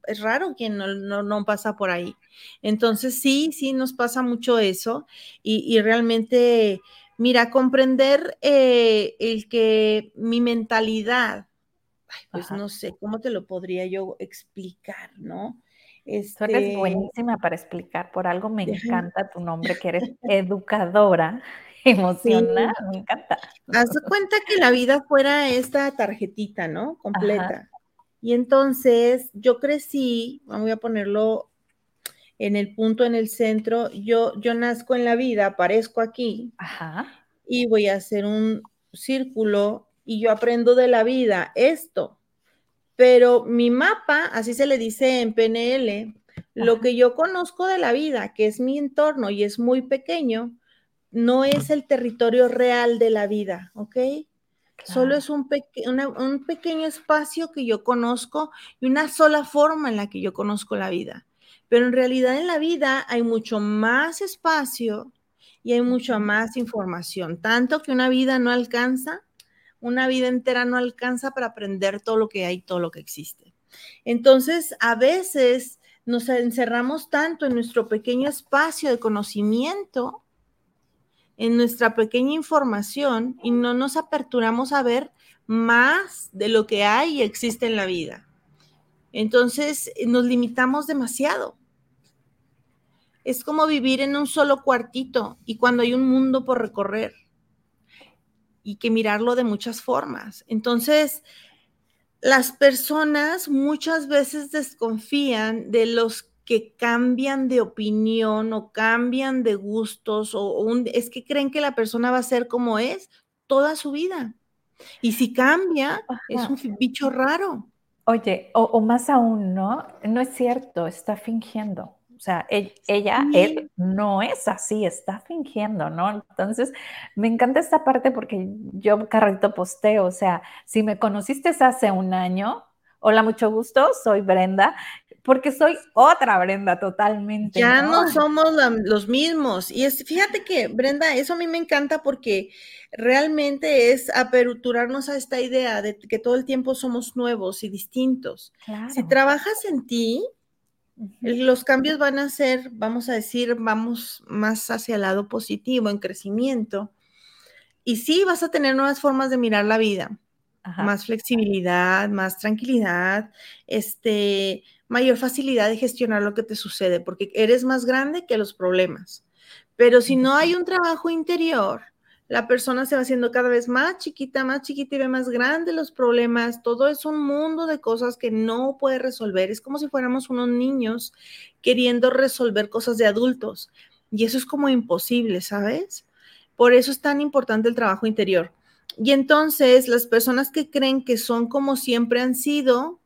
Speaker 3: Es raro quien no, pasa por ahí. Entonces, sí, sí, nos pasa mucho eso. Y, realmente, mira, comprender eh, el que mi mentalidad, pues no sé, ¿cómo te lo podría yo explicar, no?
Speaker 2: Este... Tú eres buenísima para explicar, por algo me encanta tu nombre, que eres educadora emocional, me encanta.
Speaker 3: Haz cuenta que la vida fuera esta tarjetita, ¿no? Completa. Y entonces yo crecí, voy a ponerlo en el punto en el centro, yo, yo nazco en la vida, aparezco aquí y voy a hacer un círculo y yo aprendo de la vida esto. Pero mi mapa, así se le dice en PNL, lo que yo conozco de la vida, que es mi entorno y es muy pequeño, no es el territorio real de la vida, ¿ok? Solo es un, un, pequeño espacio que yo conozco y una sola forma en la que yo conozco la vida. Pero en realidad en la vida hay mucho más espacio y hay mucha más información, tanto que una vida no alcanza, una vida entera no alcanza para aprender todo lo que hay, todo lo que existe. Entonces, a veces nos encerramos tanto en nuestro pequeño espacio de conocimiento en nuestra pequeña información y no nos aperturamos a ver más de lo que hay y existe en la vida. Entonces nos limitamos demasiado. Es como vivir en un solo cuartito y cuando hay un mundo por recorrer y que mirarlo de muchas formas. Entonces, las personas muchas veces desconfían de los que cambian de opinión o cambian de gustos o, es que creen que la persona va a ser como es toda su vida. Y si cambia, es un bicho raro.
Speaker 2: Oye, o, más aún, ¿no? No es cierto, está fingiendo. O sea, e, ella, él no es así, está fingiendo, ¿no? Entonces, me encanta esta parte porque yo carrito posteo, o sea, si me conociste hace un año, hola, mucho gusto, soy Brenda, porque soy otra Brenda totalmente.
Speaker 3: Ya no, somos los mismos. Y es, fíjate que, Brenda, eso a mí me encanta porque realmente es aperturarnos a esta idea de que todo el tiempo somos nuevos y distintos. Si trabajas en ti, los cambios van a ser, vamos a decir, vamos más hacia el lado positivo, en crecimiento. Y sí, vas a tener nuevas formas de mirar la vida, más flexibilidad, más tranquilidad, este, mayor facilidad de gestionar lo que te sucede, porque eres más grande que los problemas. Pero si no hay un trabajo interior, la persona se va haciendo cada vez más chiquita, más chiquita y ve más grande los problemas. Todo es un mundo de cosas que no puede resolver. Es como si fuéramos unos niños queriendo resolver cosas de adultos. Y eso es como imposible, ¿sabes? Por eso es tan importante el trabajo interior. Y entonces las personas que creen que son como siempre han sido,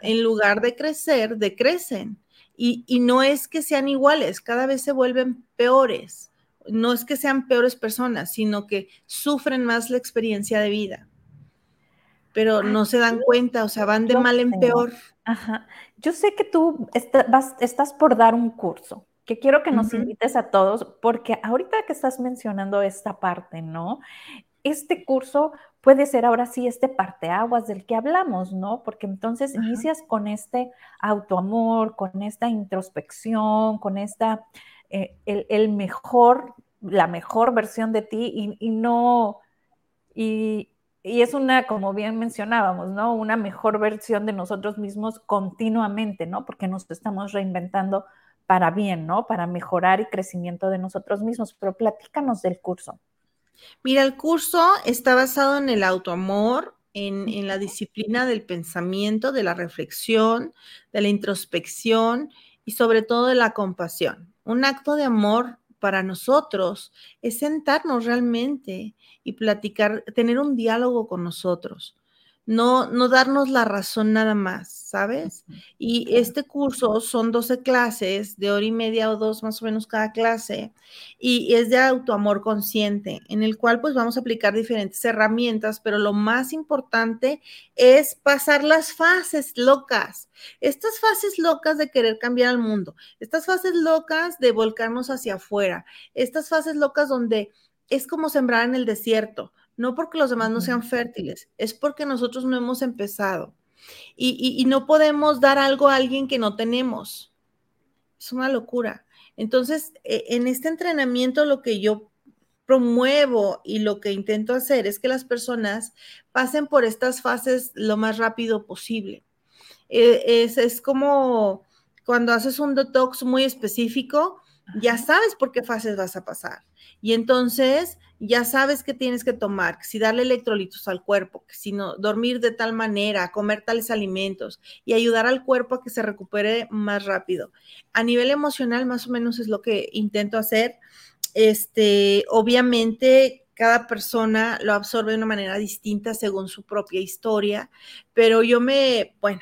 Speaker 3: en lugar de crecer, decrecen. Y, y no es que sean iguales, cada vez se vuelven peores no es que sean peores personas, sino que sufren más la experiencia de vida. Pero no se dan cuenta, o sea, van de mal en peor.
Speaker 2: Ajá. Yo sé que tú estás por dar un curso, que quiero que nos invites a todos, porque ahorita que estás mencionando esta parte, ¿no? Este curso puede ser ahora sí este parteaguas del que hablamos, ¿no? Porque entonces inicias con este autoamor, con esta introspección, con esta eh, el, mejor, la mejor versión de ti y, no, y, es una, como bien mencionábamos, ¿no? Una mejor versión de nosotros mismos continuamente, ¿no? Porque nos estamos reinventando para bien, ¿no? Para mejorar y crecimiento de nosotros mismos. Pero platícanos del curso.
Speaker 3: Mira, el curso está basado en el autoamor, en, en, la disciplina del pensamiento, de la reflexión, de la introspección y sobre todo de la compasión. Un acto de amor para nosotros es sentarnos realmente y platicar, tener un diálogo con nosotros no, no darnos la razón nada más, ¿sabes? Y este curso son 12 clases de hora y media o dos más o menos cada clase y es de autoamor consciente, en el cual pues vamos a aplicar diferentes herramientas, pero lo más importante es pasar las fases locas, estas fases locas de querer cambiar al mundo, estas fases locas de volcarnos hacia afuera, estas fases locas donde es como sembrar en el desierto no porque los demás no sean fértiles, es porque nosotros no hemos empezado. Y, no podemos dar algo a alguien que no tenemos. Es una locura. Entonces, e, en este entrenamiento lo que yo promuevo y lo que intento hacer es que las personas pasen por estas fases lo más rápido posible. E, es, es como cuando haces un detox muy específico, ya sabes por qué fases vas a pasar. Y entonces ya sabes que tienes que tomar, si darle electrolitos al cuerpo, que si no, dormir de tal manera, comer tales alimentos y ayudar al cuerpo a que se recupere más rápido. A nivel emocional, más o menos es lo que intento hacer. Este, obviamente, cada persona lo absorbe de una manera distinta según su propia historia, pero yo me, bueno,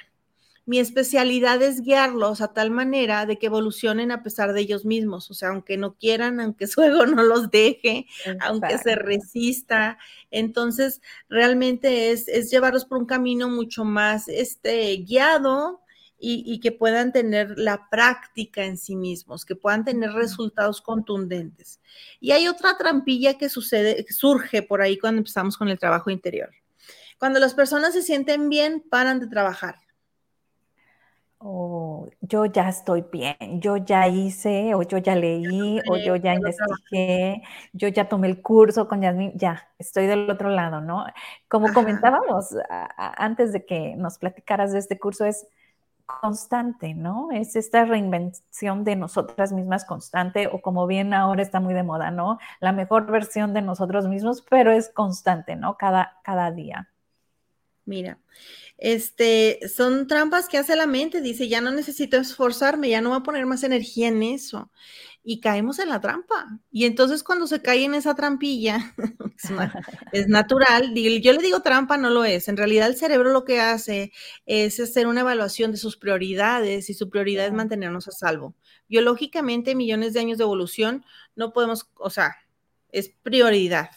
Speaker 3: mi especialidad es guiarlos a tal manera de que evolucionen a pesar de ellos mismos, o sea, aunque no quieran, aunque su ego no los deje, aunque se resista. Entonces, realmente es, llevarlos por un camino mucho más este, guiado, y, que puedan tener la práctica en sí mismos, que puedan tener resultados contundentes. Y hay otra trampilla que sucede, que surge por ahí cuando empezamos con el trabajo interior. Cuando las personas se sienten bien, paran de trabajar
Speaker 2: o yo ya estoy bien, yo ya hice, o yo ya leí, o yo ya investigué, yo ya tomé el curso con Yasmin, ya, estoy del otro lado, ¿no? Como comentábamos antes de que nos platicaras de este curso, es constante, ¿no? Es esta reinvención de nosotras mismas constante o como bien ahora está muy de moda, ¿no? La mejor versión de nosotros mismos, pero es constante, ¿no? Cada, cada día.
Speaker 3: Mira, este, son trampas que hace la mente, dice, ya no necesito esforzarme, ya no voy a poner más energía en eso. Y caemos en la trampa. Y entonces cuando se cae en esa trampilla, es, natural, yo le digo trampa, no lo es. En realidad el cerebro lo que hace es hacer una evaluación de sus prioridades y su prioridad es mantenernos a salvo. Biológicamente, millones de años de evolución, no podemos, o sea, es prioridad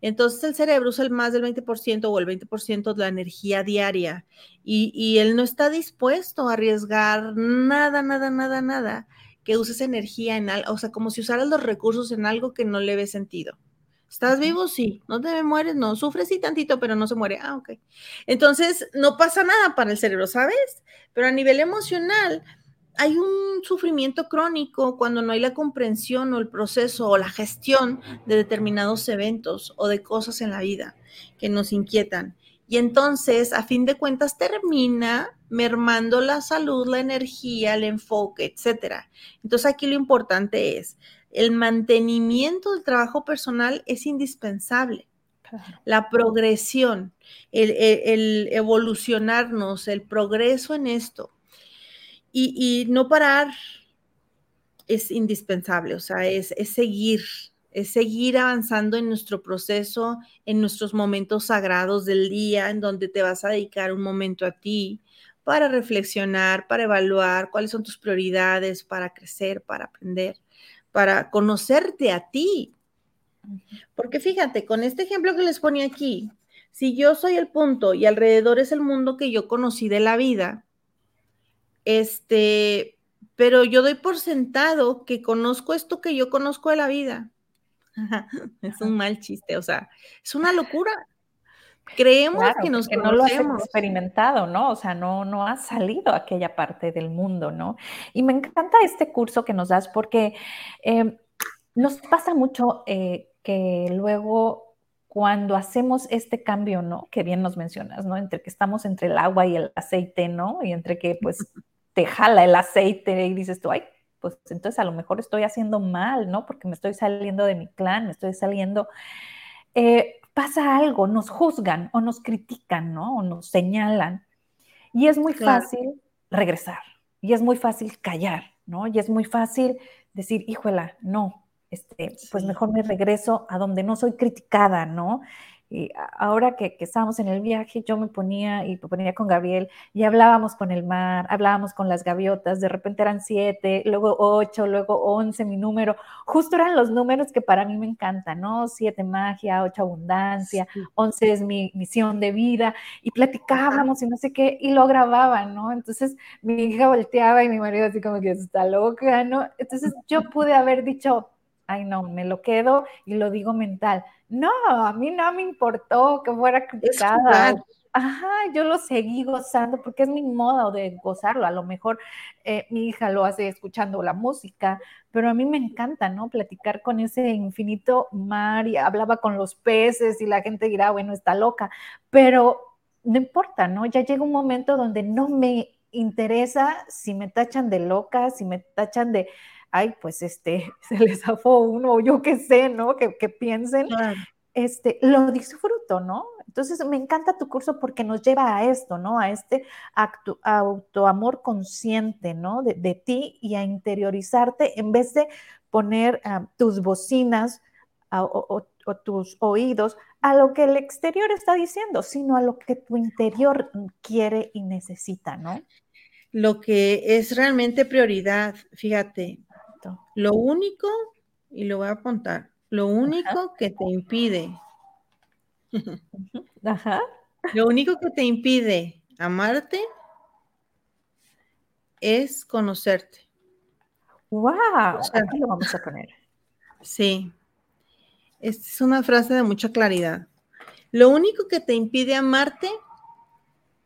Speaker 3: entonces el cerebro usa el más del 20% o el 20% de la energía diaria y, él no está dispuesto a arriesgar nada, nada, nada, nada que uses energía en algo, o sea, como si usaras los recursos en algo que no le ve sentido. ¿Estás vivo? Sí. ¿No te mueres? No. Sufres sí tantito, pero no se muere. Ah, ok. Entonces, no pasa nada para el cerebro, ¿sabes? Pero a nivel emocional, hay un sufrimiento crónico cuando no hay la comprensión o el proceso o la gestión de determinados eventos o de cosas en la vida que nos inquietan. Y entonces, a fin de cuentas, termina mermando la salud, la energía, el enfoque, etcétera. Entonces, aquí lo importante es, el mantenimiento del trabajo personal es indispensable. La progresión, el evolucionarnos, el progreso en esto y, no parar es indispensable, o sea, es, seguir, es seguir avanzando en nuestro proceso, en nuestros momentos sagrados del día, en donde te vas a dedicar un momento a ti para reflexionar, para evaluar cuáles son tus prioridades, para crecer, para aprender, para conocerte a ti. Porque fíjate, con este ejemplo que les ponía aquí, si yo soy el punto y alrededor es el mundo que yo conocí de la vida, este, pero yo doy por sentado que conozco esto que yo conozco de la vida. es un mal chiste, o sea, es una locura. Creemos que nos
Speaker 2: no lo has experimentado, ¿no? O sea, no, no has salido a aquella parte del mundo, ¿no? Y me encanta este curso que nos das porque em, nos pasa mucho eh, que luego cuando hacemos este cambio, ¿no? Que bien nos mencionas, ¿no? Entre que estamos entre el agua y el aceite, ¿no? Y entre que pues te jala el aceite y dices tú, ay, pues entonces a lo mejor estoy haciendo mal, ¿no? Porque me estoy saliendo de mi clan, me estoy saliendo. Eh, pasa algo, nos juzgan o nos critican, ¿no? O nos señalan. Y es muy fácil regresar, y es muy fácil callar, ¿no? Y es muy fácil decir, híjola, no, este, pues mejor me regreso a donde no soy criticada, ¿no? Y ahora que, estábamos en el viaje, yo me ponía y me ponía con Gabriel y hablábamos con el mar, hablábamos con las gaviotas, de repente eran siete, luego ocho, luego once, mi número, justo eran los números que para mí me encantan, ¿no? Siete magia, ocho abundancia, once es mi misión de vida, y platicábamos y no sé qué, y lo grababan, ¿no? Entonces mi hija volteaba y mi marido así como que está loca, ¿no? Entonces yo pude haber dicho, ay no, me lo quedo y lo digo mental. No, a mí no me importó que fuera criticada. Ajá, yo lo seguí gozando porque es mi modo de gozarlo. A lo mejor eh, mi hija lo hace escuchando la música, pero a mí me encanta, ¿no? Platicar con ese infinito mar y hablaba con los peces y la gente dirá, bueno, está loca, pero no importa, ¿no? Ya llega un momento donde no me interesa si me tachan de loca, si me tachan de, ay, pues este, se les zafó uno, yo qué sé, ¿no? Que, piensen, este, lo disfruto, ¿no? Entonces me encanta tu curso porque nos lleva a esto, ¿no? A este acto, autoamor consciente, ¿no? De, ti y a interiorizarte en vez de poner ah, tus bocinas o, tus oídos a lo que el exterior está diciendo, sino a lo que tu interior quiere y necesita, ¿no?
Speaker 3: Lo que es realmente prioridad, fíjate, lo único, y lo voy a apuntar, lo único que te impide, lo único que te impide amarte es conocerte.
Speaker 2: ¡Wow! Aquí lo vamos a poner.
Speaker 3: Sí. Esta es una frase de mucha claridad. Lo único que te impide amarte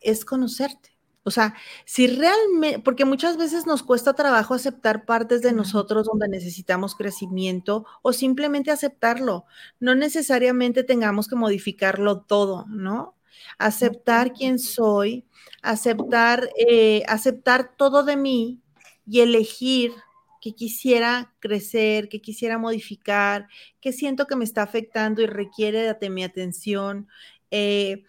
Speaker 3: es conocerte. O sea, si realmente, porque muchas veces nos cuesta trabajo aceptar partes de nosotros donde necesitamos crecimiento o simplemente aceptarlo. No necesariamente tengamos que modificarlo todo, ¿no? aceptar quién soy, aceptar, eh, aceptar todo de mí y elegir que quisiera crecer, que quisiera modificar, que siento que me está afectando y requiere de mi atención. Eh,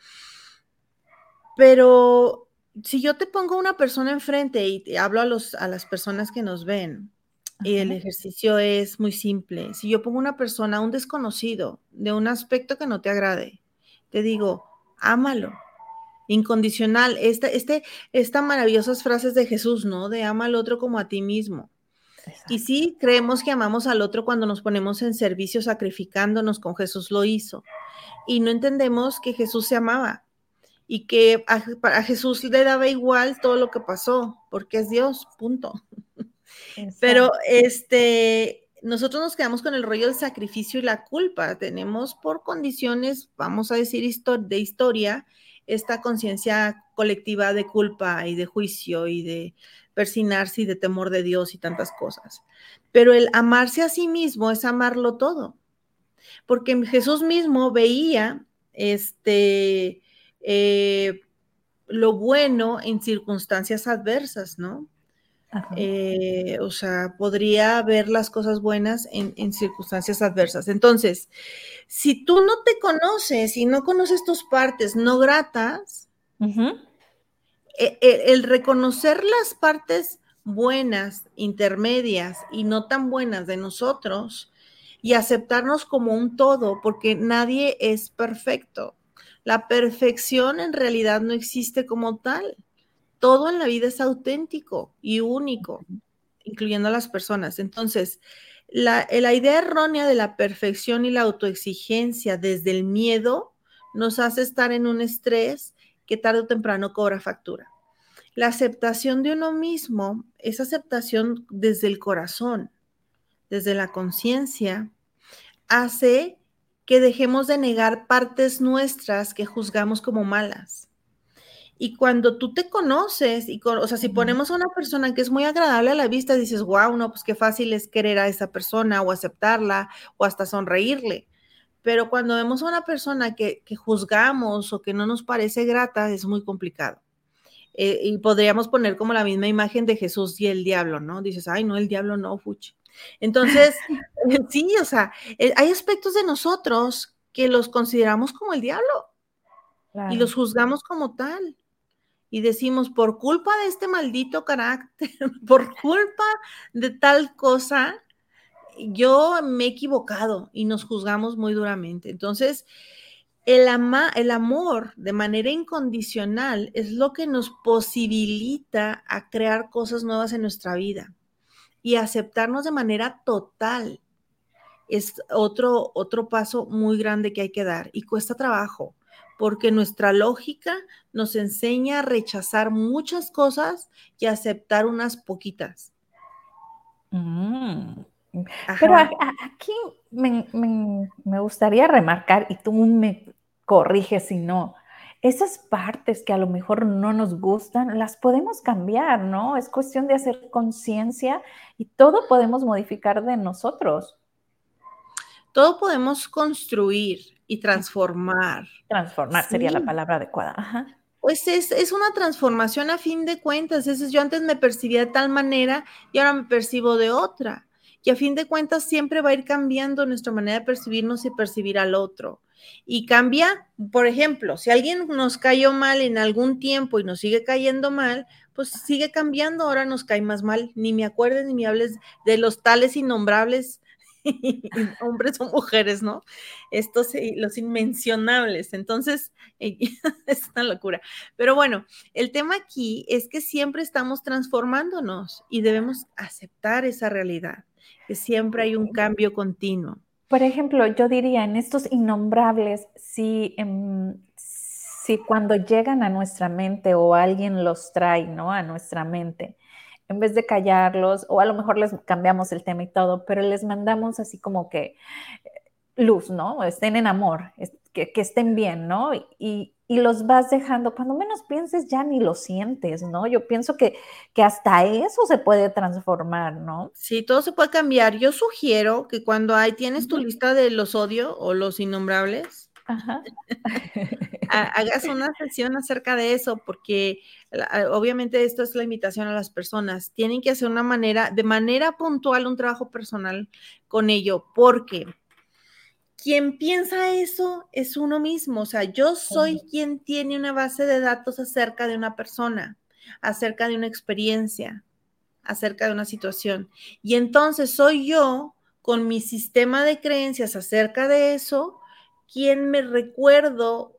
Speaker 3: pero si yo te pongo una persona enfrente y te hablo a, los, a las personas que nos ven, y el ejercicio es muy simple. Si yo pongo una persona, un desconocido, de un aspecto que no te agrade, te digo, ámalo, incondicional. Esta, este, estas maravillosas frases de Jesús, ¿no? De ama al otro como a ti mismo. Y sí, creemos que amamos al otro cuando nos ponemos en servicio sacrificándonos, con Jesús lo hizo. Y no entendemos que Jesús se amaba y que a, a Jesús le daba igual todo lo que pasó, porque es Dios, punto. Pero este, nosotros nos quedamos con el rollo del sacrificio y la culpa. Tenemos por condiciones, vamos a decir, de historia, esta conciencia colectiva de culpa y de juicio y de persinarse y de temor de Dios y tantas cosas. Pero el amarse a sí mismo es amarlo todo. Porque Jesús mismo veía este, eh, lo bueno en circunstancias adversas, ¿no? Eh, o sea, podría ver las cosas buenas en, circunstancias adversas. Entonces, si tú no te conoces y no conoces tus partes no gratas, e, e, el, reconocer las partes buenas, intermedias y no tan buenas de nosotros y aceptarnos como un todo, porque nadie es perfecto. La perfección en realidad no existe como tal todo en la vida es auténtico y único, incluyendo a las personas. Entonces, la, la, idea errónea de la perfección y la autoexigencia desde el miedo nos hace estar en un estrés que tarde o temprano cobra factura. La aceptación de uno mismo es aceptación desde el corazón, desde la conciencia, hace que dejemos de negar partes nuestras que juzgamos como malas y cuando tú te conoces, y o sea, si ponemos a una persona que es muy agradable a la vista, dices, wow, no, pues qué fácil es querer a esa persona o aceptarla o hasta sonreírle. Pero cuando vemos a una persona que, juzgamos o que no nos parece grata, es muy complicado. Eh, y podríamos poner como la misma imagen de Jesús y el diablo, ¿no? Dices, ay, no, el diablo no, fuchi. Entonces, sí, o sea, eh, hay aspectos de nosotros que los consideramos como el diablo y los juzgamos como tal y decimos, por culpa de este maldito carácter, por culpa de tal cosa, yo me he equivocado y nos juzgamos muy duramente. Entonces, el, ama, el amor de manera incondicional es lo que nos posibilita a crear cosas nuevas en nuestra vida y aceptarnos de manera total. Es otro, otro paso muy grande que hay que dar y cuesta trabajo porque nuestra lógica nos enseña a rechazar muchas cosas y aceptar unas poquitas.
Speaker 2: Mm. Pero aquí me, gustaría remarcar, y tú me corriges si no, esas partes que a lo mejor no nos gustan, las podemos cambiar, ¿no? Es cuestión de hacer conciencia y todo podemos modificar de nosotros.
Speaker 3: Todo podemos construir y transformar.
Speaker 2: Transformar sería la palabra adecuada.
Speaker 3: Pues es, una transformación a fin de cuentas. Es, yo antes me percibía de tal manera y ahora me percibo de otra. Y a fin de cuentas siempre va a ir cambiando nuestra manera de percibirnos y percibir al otro. Y cambia, por ejemplo, si alguien nos cayó mal en algún tiempo y nos sigue cayendo mal, pues sigue cambiando, ahora nos cae más mal. Ni me acuerdes ni me hables de los tales innombrables hombres o mujeres, ¿no? Estos, los inmencionables. Entonces, es una locura. Pero bueno, el tema aquí es que siempre estamos transformándonos y debemos aceptar esa realidad, que siempre hay un cambio continuo.
Speaker 2: Por ejemplo, yo diría en estos innombrables, si, em, si cuando llegan a nuestra mente o alguien los trae, ¿no? A nuestra mente, en vez de callarlos, o a lo mejor les cambiamos el tema y todo, pero les mandamos así como que eh, luz, ¿no? Estén en amor, que, estén bien, ¿no? Los vas dejando, cuando menos pienses ya ni lo sientes, ¿no? Yo pienso que, que hasta eso se puede transformar, ¿no?
Speaker 3: Sí, todo se puede cambiar. Yo sugiero que cuando hay, tienes tu lista de los odio o los innombrables, hagas una sesión acerca de eso, porque obviamente esto es la invitación a las personas. Tienen que hacer una manera, de manera puntual, un trabajo personal con ello, porque quien piensa eso es uno mismo. O sea, yo soy quien tiene una base de datos acerca de una persona, acerca de una experiencia, acerca de una situación. Y entonces soy yo con mi sistema de creencias acerca de eso quién me recuerdo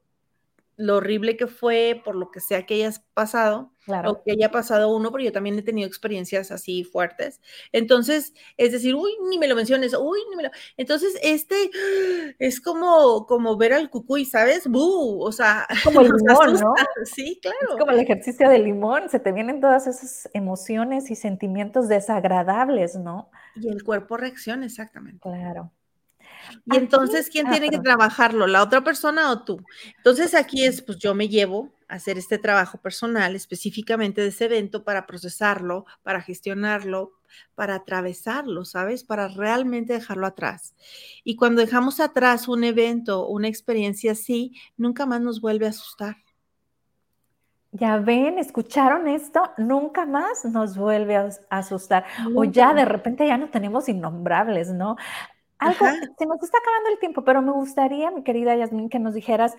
Speaker 3: lo horrible que fue, por lo que sea que hayas pasado, o que haya pasado uno, pero yo también he tenido experiencias así fuertes. Entonces, es decir, uy, ni me lo menciones, uy, ni me lo. Entonces, este es como, como ver al cucuy, ¿sabes? ¡Bú! O sea,
Speaker 2: como el limón, ¿no?
Speaker 3: Sí, claro.
Speaker 2: Es como el ejercicio del limón, se te vienen todas esas emociones y sentimientos desagradables, ¿no?
Speaker 3: Y el cuerpo reacciona, exactamente.
Speaker 2: Claro.
Speaker 3: Y entonces, ¿quién tiene que trabajarlo? ¿La otra persona o tú? Entonces, aquí es, pues yo me llevo a hacer este trabajo personal específicamente de ese evento para procesarlo, para gestionarlo, para atravesarlo, ¿sabes? Para realmente dejarlo atrás. Y cuando dejamos atrás un evento, una experiencia así, nunca más nos vuelve a asustar.
Speaker 2: Ya ven, escucharon esto, nunca más nos vuelve a asustar. O ya de repente ya no tenemos innombrables, ¿no? Algo, se nos está acabando el tiempo, pero me gustaría, mi querida Yasmin, que nos dijeras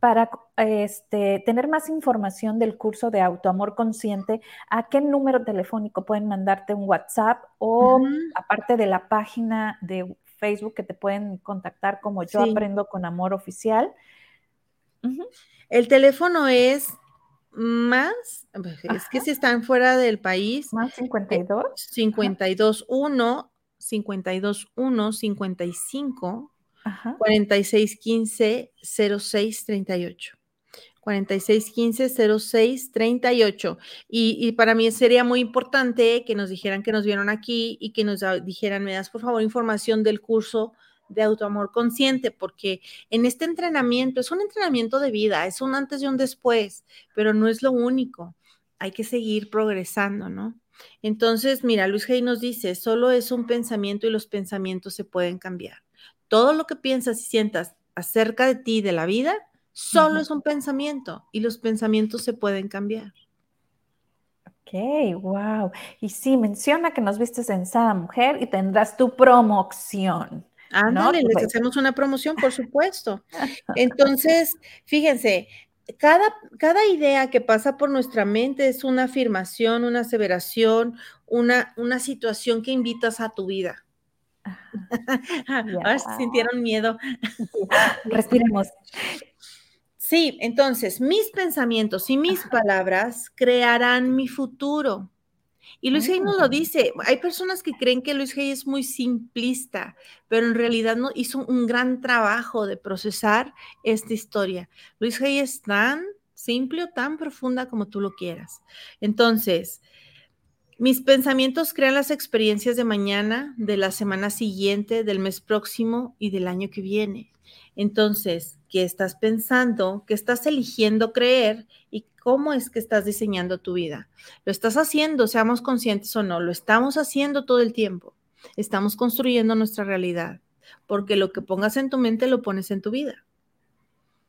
Speaker 2: para este, tener más información del curso de autoamor consciente, ¿a qué número telefónico pueden mandarte un WhatsApp o aparte de la página de Facebook que te pueden contactar como Yo Aprendo con Amor Oficial?
Speaker 3: El teléfono es más, es que si están fuera del país.
Speaker 2: Más 52.
Speaker 3: 521 52 1 55 46 15 06 38. 46 15 06 38. Y, y, para mí sería muy importante que nos dijeran que nos vieron aquí y que nos dijeran, me das por favor información del curso de autoamor consciente, porque en este entrenamiento es un entrenamiento de vida, es un antes y un después, pero no es lo único. Hay que seguir progresando, ¿no? Entonces, mira, Luis Hay nos dice, solo es un pensamiento y los pensamientos se pueden cambiar. Todo lo que piensas y sientas acerca de ti, de la vida, solo es un pensamiento y los pensamientos se pueden cambiar.
Speaker 2: Ok, wow. Y sí, menciona que nos vistes en Sada Mujer y tendrás tu promoción.
Speaker 3: Ándale, les hacemos una promoción, por supuesto. Entonces, fíjense, cada, cada idea que pasa por nuestra mente es una afirmación, una aseveración, una, una situación que invitas a tu vida. Ahora sintieron miedo.
Speaker 2: Respiremos.
Speaker 3: Sí, entonces mis pensamientos y mis palabras crearán mi futuro. Y Luis Hay nos lo dice, hay personas que creen que Luis Hay es muy simplista, pero en realidad no hizo un gran trabajo de procesar esta historia. Luis Hay es tan simple o tan profunda como tú lo quieras. Entonces, mis pensamientos crean las experiencias de mañana, de la semana siguiente, del mes próximo y del año que viene. Entonces, ¿qué estás pensando? ¿Qué estás eligiendo creer? ¿Y cómo es que estás diseñando tu vida? ¿Lo estás haciendo, seamos conscientes o no? Lo estamos haciendo todo el tiempo. Estamos construyendo nuestra realidad, porque lo que pongas en tu mente lo pones en tu vida.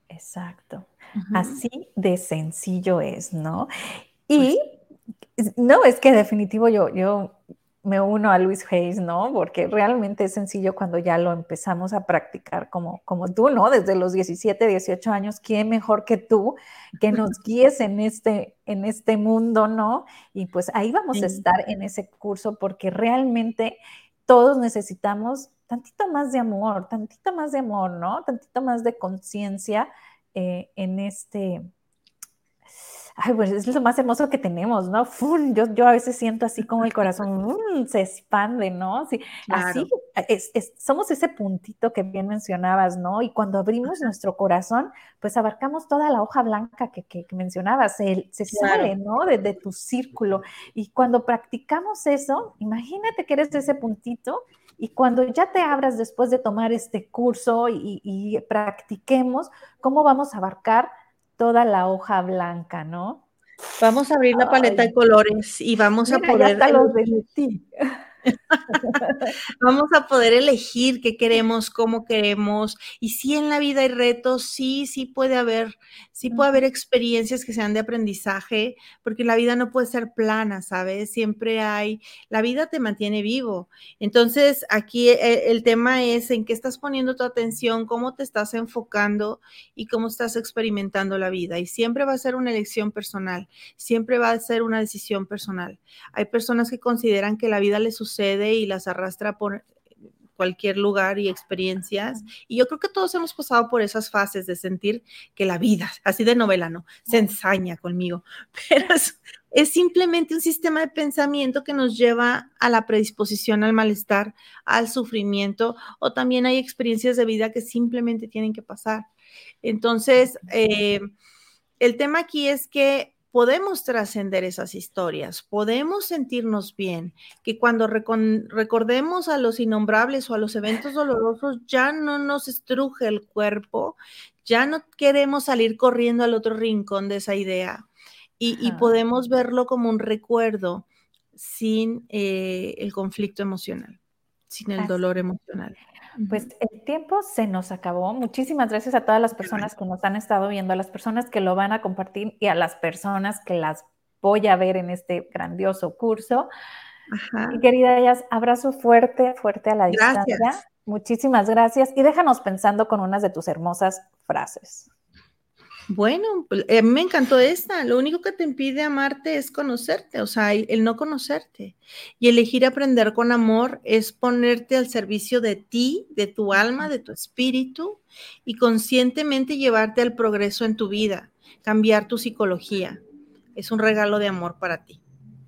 Speaker 2: Exacto. Así de sencillo es, ¿no? Y no, es que definitivo yo, yo me uno a Luis Hayes, ¿no? Porque realmente es sencillo cuando ya lo empezamos a practicar como, como tú, ¿no? Desde los 17, 18 años, ¿quién mejor que tú que nos guíes en este, en este mundo, ¿no? Y pues ahí vamos a estar en ese curso porque realmente todos necesitamos tantito más de amor, tantito más de amor, ¿no? Tantito más de conciencia eh, en este ay, pues es lo más hermoso que tenemos, ¿no? Yo, yo a veces siento así como el corazón se expande, ¿no? Sí, Así somos ese puntito que bien mencionabas, ¿no? Y cuando abrimos nuestro corazón, pues abarcamos toda la hoja blanca que, que, mencionabas, se, se sale, ¿no? De, tu círculo. Y cuando practicamos eso, imagínate que eres ese puntito y cuando ya te abras después de tomar este curso y, y practiquemos, ¿cómo vamos a abarcar? Toda la hoja blanca, ¿no?
Speaker 3: Vamos a abrir la paleta de colores y vamos a poder.
Speaker 2: Ya los.
Speaker 3: Vamos a poder elegir qué queremos, cómo queremos. Y si en la vida hay retos, sí, sí puede haber, sí puede haber experiencias que sean de aprendizaje, porque la vida no puede ser plana, ¿sabes? Siempre hay, la vida te mantiene vivo. Entonces, aquí eh, el, tema es en qué estás poniendo tu atención, cómo te estás enfocando y cómo estás experimentando la vida. Y siempre va a ser una elección personal, siempre va a ser una decisión personal. Hay personas que consideran que la vida les sucede y las arrastra por cualquier lugar y experiencias. Y yo creo que todos hemos pasado por esas fases de sentir que la vida, así de novela, ¿no? Se ensaña conmigo, pero es, es, simplemente un sistema de pensamiento que nos lleva a la predisposición al malestar, al sufrimiento, o también hay experiencias de vida que simplemente tienen que pasar. Entonces, eh, el tema aquí es que podemos trascender esas historias, podemos sentirnos bien, que cuando recordemos a los innombrables o a los eventos dolorosos ya no nos estruje el cuerpo, ya no queremos salir corriendo al otro rincón de esa idea y, podemos verlo como un recuerdo sin eh, el conflicto emocional, sin el dolor emocional.
Speaker 2: Pues el tiempo se nos acabó. Muchísimas gracias a todas las personas que nos han estado viendo, a las personas que lo van a compartir y a las personas que las voy a ver en este grandioso curso. Mi querida Ellas, abrazo fuerte, fuerte a la distancia. Muchísimas gracias y déjanos pensando con unas de tus hermosas frases.
Speaker 3: Bueno, pues, a mí me encantó esta. Lo único que te impide amarte es conocerte, o sea, el no conocerte. Y elegir aprender con amor es ponerte al servicio de ti, de tu alma, de tu espíritu y conscientemente llevarte al progreso en tu vida, cambiar tu psicología. Es un regalo de amor para ti.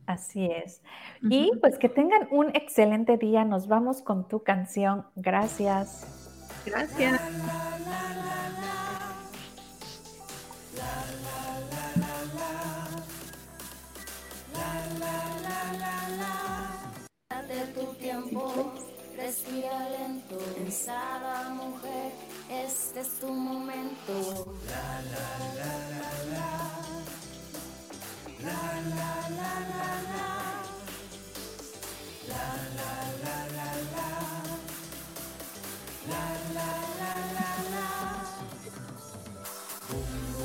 Speaker 2: Así es. Y pues que tengan un excelente día. Nos vamos con tu canción. Gracias.
Speaker 3: Gracias.
Speaker 4: date tu tiempo, respira lento, pensada mujer, este es tu momento. La la la la la, la la la la la, la la la la la, la la la la la.